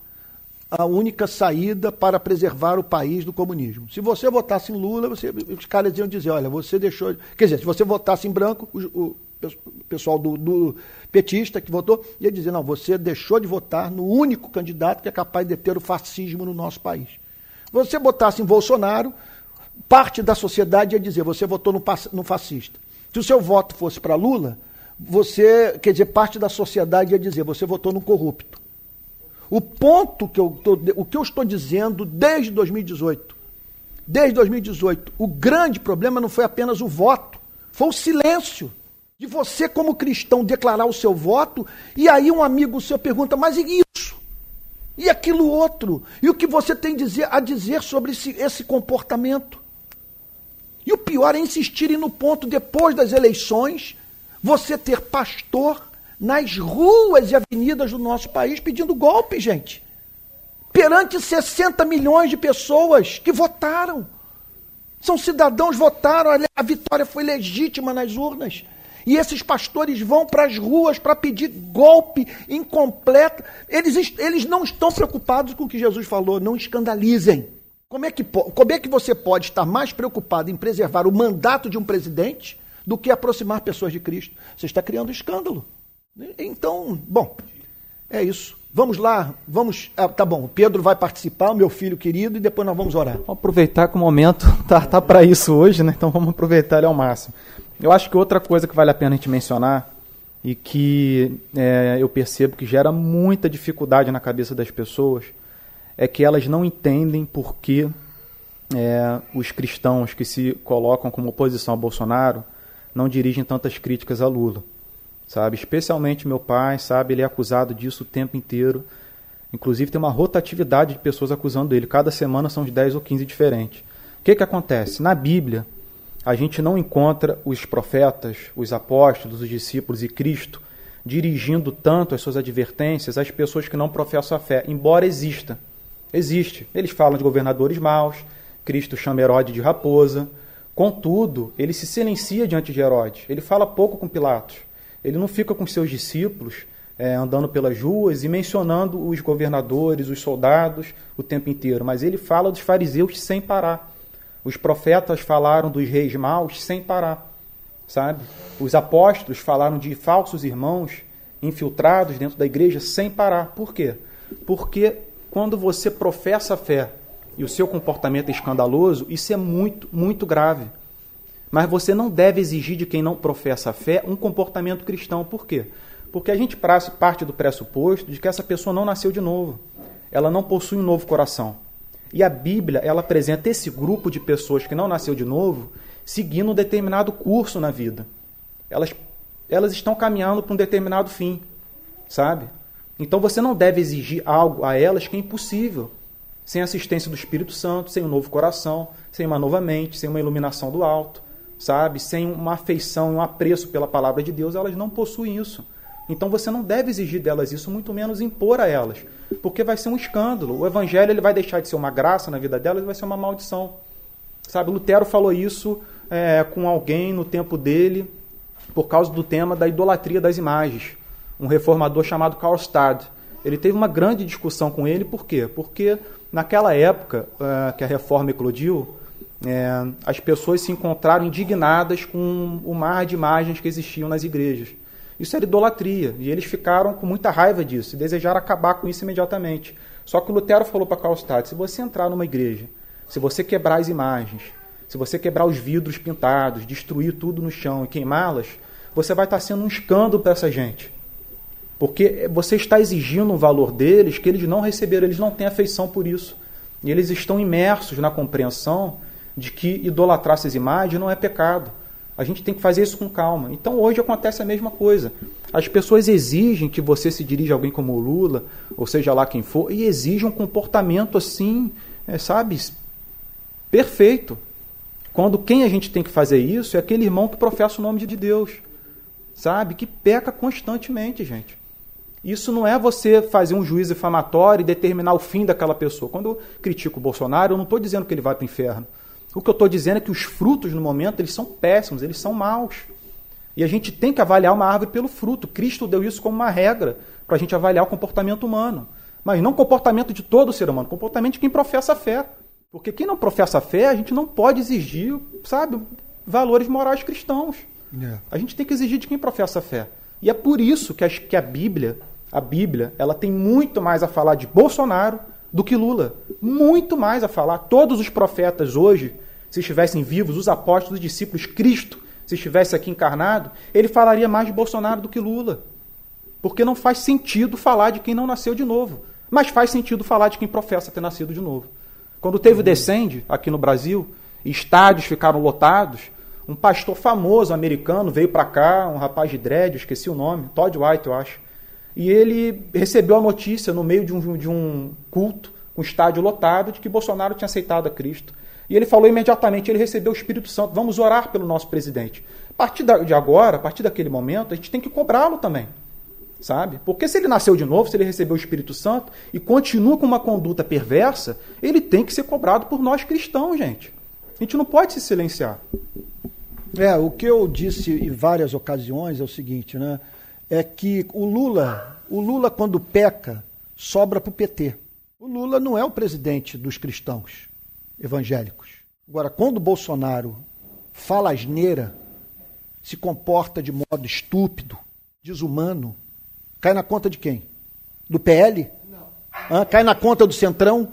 a única saída para preservar o país do comunismo. Se você votasse em Lula, você, os caras iam dizer, olha, você deixou. Quer dizer, se você votasse em branco, o, o pessoal do, do, petista que votou ia dizer, não, você deixou de votar no único candidato que é capaz de deter o fascismo no nosso país. Você votasse em Bolsonaro, parte da sociedade ia dizer, você votou no, no fascista. Se o seu voto fosse para Lula, você, quer dizer, parte da sociedade ia dizer, você votou no corrupto. O ponto que eu tô, o que eu estou dizendo desde 2018, desde 2018, o grande problema não foi apenas o voto, foi o silêncio de você como cristão declarar o seu voto e aí um amigo seu pergunta: "Mas e isso? E aquilo outro? E o que você tem a dizer sobre esse, esse comportamento?" E o pior é insistirem no ponto depois das eleições, você ter pastor nas ruas e avenidas do nosso país pedindo golpe, gente. Perante 60 milhões de pessoas que votaram. São cidadãos votaram, a vitória foi legítima nas urnas. E esses pastores vão para as ruas para pedir golpe incompleto. Eles, eles não estão preocupados com o que Jesus falou, não escandalizem. Como é, que, como é que você pode estar mais preocupado em preservar o mandato de um presidente do que aproximar pessoas de Cristo? Você está criando escândalo. Então, bom, é isso. Vamos lá, vamos. Ah, tá bom, o Pedro vai participar, meu filho querido, e depois nós vamos orar. Vamos aproveitar que o momento tá, tá para isso hoje, né? Então vamos aproveitar ele ao máximo. Eu acho que outra coisa que vale a pena a gente mencionar e que é, eu percebo que gera muita dificuldade na cabeça das pessoas é que elas não entendem por que é, os cristãos que se colocam como oposição a Bolsonaro não dirigem tantas críticas a Lula sabe? Especialmente meu pai, sabe? Ele é acusado disso o tempo inteiro. Inclusive tem uma rotatividade de pessoas acusando ele. Cada semana são uns 10 ou 15 diferentes. O que, que acontece? Na Bíblia, a gente não encontra os profetas, os apóstolos, os discípulos e Cristo dirigindo tanto as suas advertências às pessoas que não professam a fé, embora exista. Existe. Eles falam de governadores maus, Cristo chama Herodes de raposa. Contudo, ele se silencia diante de Herodes. Ele fala pouco com Pilatos. Ele não fica com seus discípulos é, andando pelas ruas e mencionando os governadores, os soldados o tempo inteiro, mas ele fala dos fariseus sem parar. Os profetas falaram dos reis maus sem parar, sabe? Os apóstolos falaram de falsos irmãos infiltrados dentro da igreja sem parar. Por quê? Porque quando você professa a fé e o seu comportamento é escandaloso, isso é muito, muito grave. Mas você não deve exigir de quem não professa a fé um comportamento cristão. Por quê? Porque a gente parte do pressuposto de que essa pessoa não nasceu de novo. Ela não possui um novo coração. E a Bíblia, ela apresenta esse grupo de pessoas que não nasceu de novo seguindo um determinado curso na vida. Elas, elas estão caminhando para um determinado fim, sabe? Então você não deve exigir algo a elas que é impossível. Sem assistência do Espírito Santo, sem um novo coração, sem uma nova mente, sem uma iluminação do alto sabe, sem uma afeição, um apreço pela palavra de Deus, elas não possuem isso. Então você não deve exigir delas isso, muito menos impor a elas, porque vai ser um escândalo. O evangelho ele vai deixar de ser uma graça na vida delas, vai ser uma maldição. Sabe, Lutero falou isso é, com alguém no tempo dele por causa do tema da idolatria das imagens. Um reformador chamado Karlstad. Ele teve uma grande discussão com ele, por quê? Porque naquela época é, que a reforma eclodiu, é, as pessoas se encontraram indignadas com o mar de imagens que existiam nas igrejas. Isso era idolatria, e eles ficaram com muita raiva disso e desejaram acabar com isso imediatamente. Só que Lutero falou para Karlstadt, se você entrar numa igreja, se você quebrar as imagens, se você quebrar os vidros pintados, destruir tudo no chão e queimá-las, você vai estar sendo um escândalo para essa gente. Porque você está exigindo um valor deles que eles não receberam, eles não têm afeição por isso. E eles estão imersos na compreensão de que idolatrar essas imagens não é pecado. A gente tem que fazer isso com calma. Então hoje acontece a mesma coisa. As pessoas exigem que você se dirija a alguém como o Lula, ou seja lá quem for, e exigem um comportamento assim, é, sabe, perfeito. Quando quem a gente tem que fazer isso é aquele irmão que professa o nome de Deus, sabe, que peca constantemente, gente. Isso não é você fazer um juízo difamatório e determinar o fim daquela pessoa. Quando eu critico o Bolsonaro, eu não estou dizendo que ele vai para o inferno. O que eu estou dizendo é que os frutos no momento eles são péssimos, eles são maus. E a gente tem que avaliar uma árvore pelo fruto. Cristo deu isso como uma regra para a gente avaliar o comportamento humano. Mas não o comportamento de todo ser humano, o comportamento de quem professa a fé. Porque quem não professa a fé, a gente não pode exigir, sabe, valores morais cristãos. É. A gente tem que exigir de quem professa a fé. E é por isso que a, que a Bíblia, a Bíblia, ela tem muito mais a falar de Bolsonaro do que Lula. Muito mais a falar. Todos os profetas hoje, se estivessem vivos, os apóstolos, os discípulos, Cristo, se estivesse aqui encarnado, ele falaria mais de Bolsonaro do que Lula. Porque não faz sentido falar de quem não nasceu de novo. Mas faz sentido falar de quem professa ter nascido de novo. Quando teve o Descende aqui no Brasil, estádios ficaram lotados, um pastor famoso americano veio para cá, um rapaz de dread, esqueci o nome, Todd White, eu acho e ele recebeu a notícia no meio de um, de um culto, um estádio lotado, de que Bolsonaro tinha aceitado a Cristo. E ele falou imediatamente, ele recebeu o Espírito Santo, vamos orar pelo nosso presidente. A partir de agora, a partir daquele momento, a gente tem que cobrá-lo também. Sabe? Porque se ele nasceu de novo, se ele recebeu o Espírito Santo e continua com uma conduta perversa, ele tem que ser cobrado por nós cristãos, gente. A gente não pode se silenciar. É, o que eu disse em várias ocasiões é o seguinte, né? É que o Lula, o Lula quando peca, sobra para o PT. O Lula não é o presidente dos cristãos evangélicos. Agora, quando o Bolsonaro fala asneira, se comporta de modo estúpido, desumano, cai na conta de quem? Do PL? Não. cai na conta do Centrão?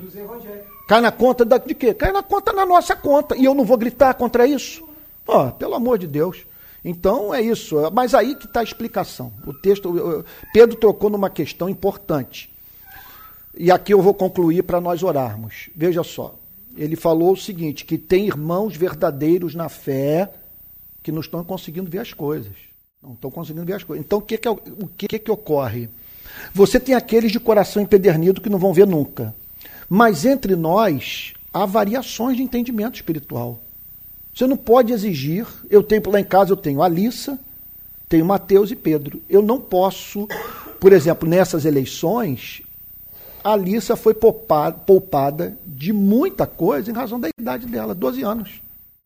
Dos evangélicos. Cai na conta da, de quê? Cai na conta na nossa conta. E eu não vou gritar contra isso? Pô, pelo amor de Deus. Então é isso. Mas aí que está a explicação. O texto, Pedro trocou numa questão importante. E aqui eu vou concluir para nós orarmos. Veja só. Ele falou o seguinte: que tem irmãos verdadeiros na fé que não estão conseguindo ver as coisas. Não estão conseguindo ver as coisas. Então o que, que, o que, que ocorre? Você tem aqueles de coração empedernido que não vão ver nunca. Mas entre nós há variações de entendimento espiritual. Você não pode exigir. Eu tenho lá em casa, eu tenho Alissa, tenho Mateus e Pedro. Eu não posso, por exemplo, nessas eleições, a Alissa foi poupada, poupada de muita coisa em razão da idade dela, 12 anos.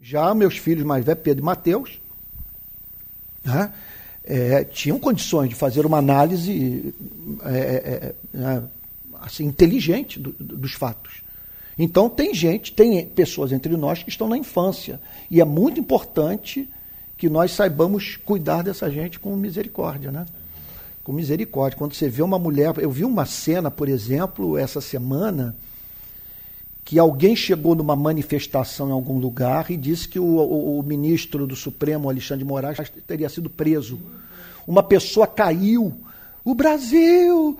Já meus filhos mais velhos, Pedro e Mateus, né, é, tinham condições de fazer uma análise é, é, é, assim, inteligente do, dos fatos. Então tem gente, tem pessoas entre nós que estão na infância. E é muito importante que nós saibamos cuidar dessa gente com misericórdia, né? Com misericórdia. Quando você vê uma mulher, eu vi uma cena, por exemplo, essa semana, que alguém chegou numa manifestação em algum lugar e disse que o, o, o ministro do Supremo, Alexandre de Moraes, teria sido preso. Uma pessoa caiu o Brasil!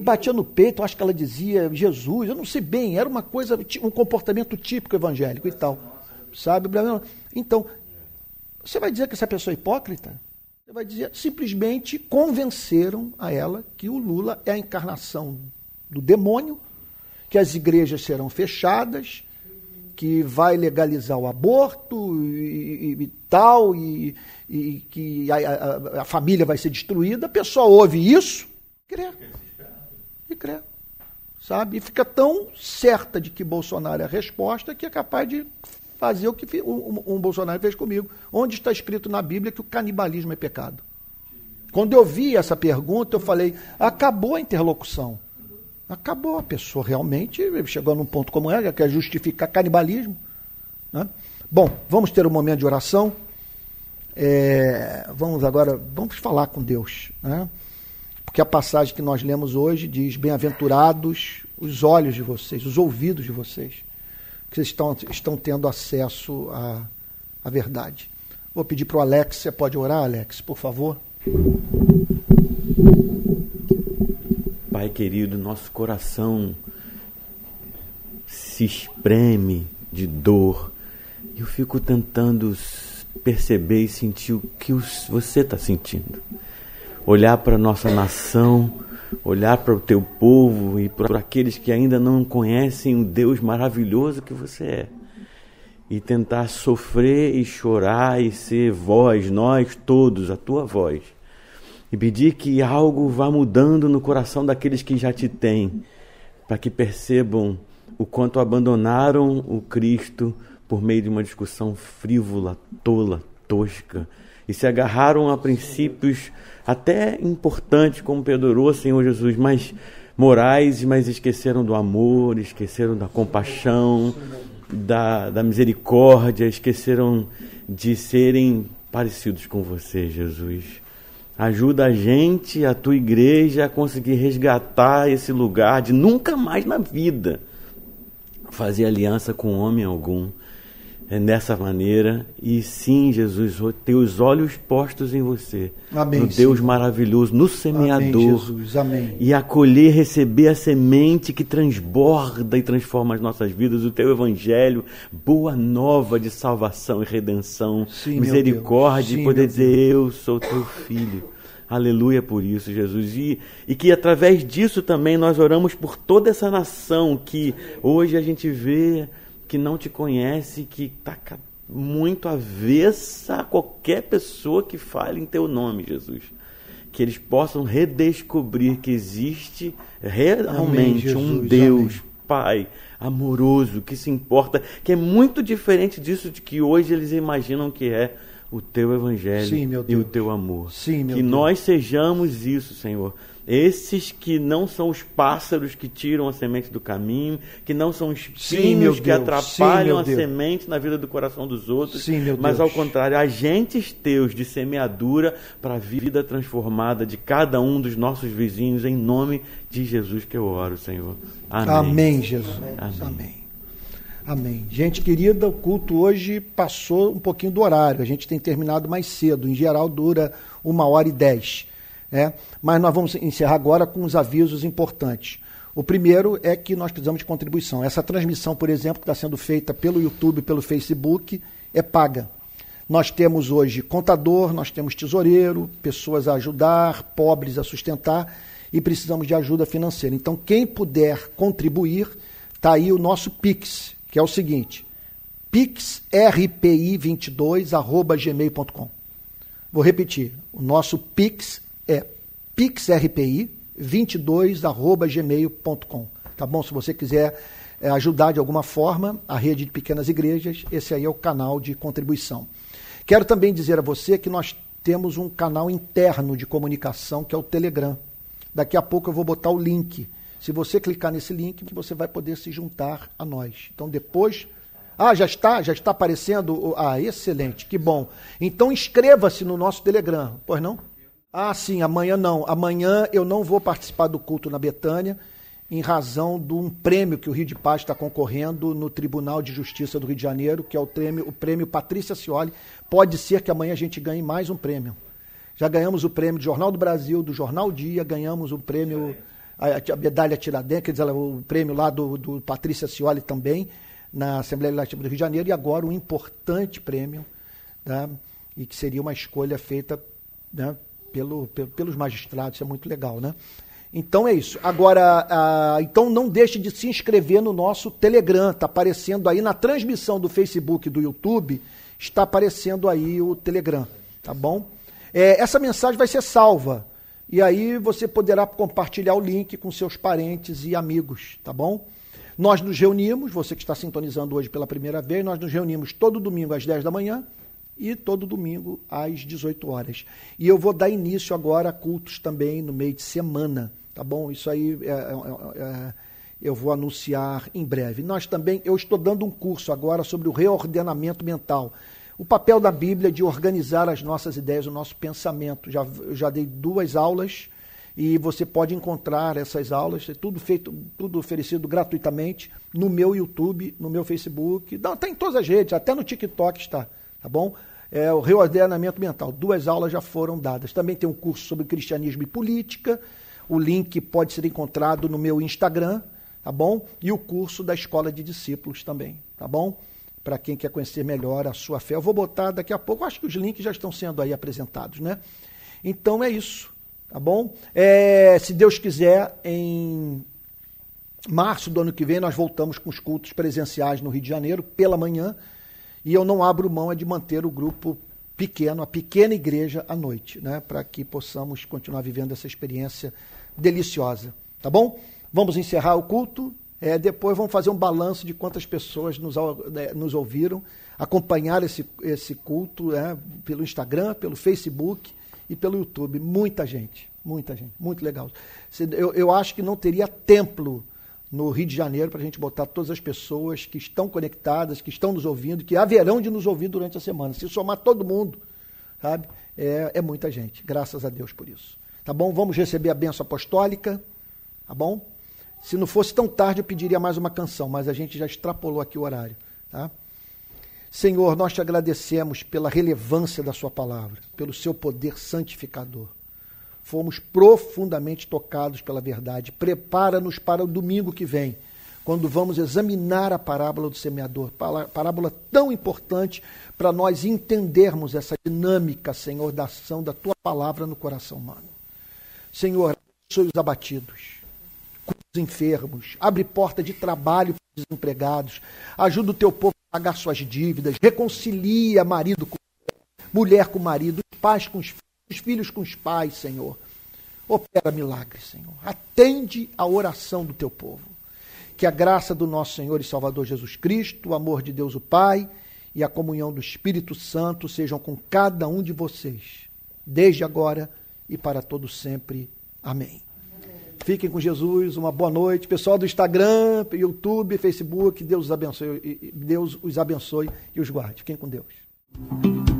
Batia no peito, acho que ela dizia Jesus, eu não sei bem, era uma coisa, um comportamento típico evangélico e tal. Sabe? Então, você vai dizer que essa pessoa é hipócrita? Você vai dizer, simplesmente convenceram a ela que o Lula é a encarnação do demônio, que as igrejas serão fechadas, que vai legalizar o aborto e, e, e tal, e, e que a, a, a, família vai ser destruída, a pessoa ouve isso, crê. E crê. Sabe? E fica tão certa de que Bolsonaro é a resposta que é capaz de fazer o que um, um Bolsonaro fez comigo. Onde está escrito na Bíblia que o canibalismo é pecado? Quando eu vi essa pergunta, eu falei: acabou a interlocução. Acabou. A pessoa realmente chegou num ponto como ela, quer justificar canibalismo. Né? Bom, vamos ter um momento de oração. É, vamos agora, vamos falar com Deus. Né? Porque a passagem que nós lemos hoje diz: Bem-aventurados os olhos de vocês, os ouvidos de vocês, que vocês estão, estão tendo acesso à, à verdade. Vou pedir para o Alex, você pode orar, Alex, por favor? Pai querido, nosso coração se espreme de dor. Eu fico tentando perceber e sentir o que você está sentindo. Olhar para a nossa nação, olhar para o teu povo e para aqueles que ainda não conhecem o Deus maravilhoso que você é. E tentar sofrer e chorar e ser voz, nós todos, a tua voz e pedir que algo vá mudando no coração daqueles que já te têm, para que percebam o quanto abandonaram o Cristo por meio de uma discussão frívola, tola, tosca, e se agarraram a princípios até importantes, como perdoou, Senhor Jesus, mas morais, mas esqueceram do amor, esqueceram da compaixão, da, da misericórdia, esqueceram de serem parecidos com você, Jesus. Ajuda a gente, a tua igreja, a conseguir resgatar esse lugar de nunca mais na vida fazer aliança com homem algum. É dessa maneira. E sim, Jesus, ter os olhos postos em você. Amém, no Deus Senhor. maravilhoso, no semeador. Amém. Amém. E acolher, receber a semente que transborda e transforma as nossas vidas, o teu evangelho, boa nova de salvação e redenção, sim, misericórdia, sim, e poder dizer: Eu sou teu filho. Aleluia por isso, Jesus. E, e que através disso também nós oramos por toda essa nação que hoje a gente vê que não te conhece, que está muito avessa a qualquer pessoa que fale em teu nome, Jesus. Que eles possam redescobrir que existe realmente Amém, um Deus, Amém. Pai, amoroso, que se importa, que é muito diferente disso de que hoje eles imaginam que é o teu evangelho Sim, e o teu amor. Sim, que Deus. nós sejamos isso, Senhor. Esses que não são os pássaros que tiram a semente do caminho, que não são os espinhos que Deus. atrapalham Sim, a semente na vida do coração dos outros, Sim, mas ao contrário, agentes teus de semeadura para a vida transformada de cada um dos nossos vizinhos, em nome de Jesus que eu oro, Senhor. Amém. Amém, Jesus. Amém. Amém. Amém. Gente querida, o culto hoje passou um pouquinho do horário. A gente tem terminado mais cedo. Em geral, dura uma hora e dez. É? Mas nós vamos encerrar agora com os avisos importantes. O primeiro é que nós precisamos de contribuição. Essa transmissão, por exemplo, que está sendo feita pelo YouTube, pelo Facebook, é paga. Nós temos hoje contador, nós temos tesoureiro, pessoas a ajudar, pobres a sustentar e precisamos de ajuda financeira. Então, quem puder contribuir, está aí o nosso Pix, que é o seguinte: pixrpi22@gmail.com. Vou repetir, o nosso Pix é pixrpi22@gmail.com. Tá bom? Se você quiser é, ajudar de alguma forma a rede de pequenas igrejas, esse aí é o canal de contribuição. Quero também dizer a você que nós temos um canal interno de comunicação que é o Telegram. Daqui a pouco eu vou botar o link. Se você clicar nesse link, você vai poder se juntar a nós. Então depois. Ah, já está? Já está aparecendo? Ah, excelente, que bom. Então inscreva-se no nosso Telegram, pois não? Ah, sim, amanhã não. Amanhã eu não vou participar do culto na Betânia, em razão de um prêmio que o Rio de Paz está concorrendo no Tribunal de Justiça do Rio de Janeiro, que é o prêmio, o prêmio Patrícia Cioli. Pode ser que amanhã a gente ganhe mais um prêmio. Já ganhamos o prêmio do Jornal do Brasil, do Jornal Dia, ganhamos o prêmio, a, a medalha Tiradentes, quer dizer, o prêmio lá do, do Patrícia Cioli também, na Assembleia Legislativa do Rio de Janeiro, e agora um importante prêmio, tá? e que seria uma escolha feita né, pelo, pelo, pelos magistrados, isso é muito legal, né? Então é isso. Agora, ah, então não deixe de se inscrever no nosso Telegram. Está aparecendo aí na transmissão do Facebook e do YouTube, está aparecendo aí o Telegram, tá bom? É, essa mensagem vai ser salva. E aí você poderá compartilhar o link com seus parentes e amigos, tá bom? Nós nos reunimos, você que está sintonizando hoje pela primeira vez, nós nos reunimos todo domingo às 10 da manhã e todo domingo às 18 horas. E eu vou dar início agora a cultos também no meio de semana, tá bom? Isso aí é, é, é, é eu vou anunciar em breve. Nós também, eu estou dando um curso agora sobre o reordenamento mental. O papel da Bíblia de organizar as nossas ideias, o nosso pensamento. Já, já dei duas aulas e você pode encontrar essas aulas, é tudo feito, tudo oferecido gratuitamente no meu YouTube, no meu Facebook, está em todas as redes, até no TikTok está, tá bom? É, o reordenamento mental. Duas aulas já foram dadas. Também tem um curso sobre cristianismo e política. O link pode ser encontrado no meu Instagram, tá bom? E o curso da Escola de Discípulos também, tá bom? Para quem quer conhecer melhor a sua fé. Eu vou botar daqui a pouco, acho que os links já estão sendo aí apresentados, né? Então é isso. Tá bom? É, se Deus quiser, em março do ano que vem, nós voltamos com os cultos presenciais no Rio de Janeiro, pela manhã, e eu não abro mão é de manter o grupo pequeno, a pequena igreja à noite, né? para que possamos continuar vivendo essa experiência deliciosa. Tá bom? Vamos encerrar o culto. É, depois vamos fazer um balanço de quantas pessoas nos, né, nos ouviram, acompanhar esse, esse culto né, pelo Instagram, pelo Facebook e pelo YouTube. Muita gente, muita gente, muito legal. Eu, eu acho que não teria templo no Rio de Janeiro para a gente botar todas as pessoas que estão conectadas, que estão nos ouvindo, que haverão de nos ouvir durante a semana. Se somar todo mundo, sabe? É, é muita gente. Graças a Deus por isso. Tá bom? Vamos receber a benção apostólica. Tá bom? Se não fosse tão tarde, eu pediria mais uma canção, mas a gente já extrapolou aqui o horário. Tá? Senhor, nós te agradecemos pela relevância da Sua palavra, pelo seu poder santificador. Fomos profundamente tocados pela verdade. Prepara-nos para o domingo que vem, quando vamos examinar a parábola do semeador, parábola tão importante para nós entendermos essa dinâmica, Senhor, da ação da tua palavra no coração humano. Senhor, abençoe os abatidos, cura os enfermos, abre porta de trabalho para os desempregados, ajuda o teu povo pagar suas dívidas, reconcilia marido com mulher com marido, pais com os filhos, os filhos com os pais, Senhor. Opera milagres, Senhor. Atende a oração do teu povo. Que a graça do nosso Senhor e Salvador Jesus Cristo, o amor de Deus o Pai e a comunhão do Espírito Santo sejam com cada um de vocês, desde agora e para todo sempre. Amém. Fiquem com Jesus, uma boa noite. Pessoal do Instagram, YouTube, Facebook, Deus os abençoe, Deus os abençoe e os guarde. Fiquem com Deus.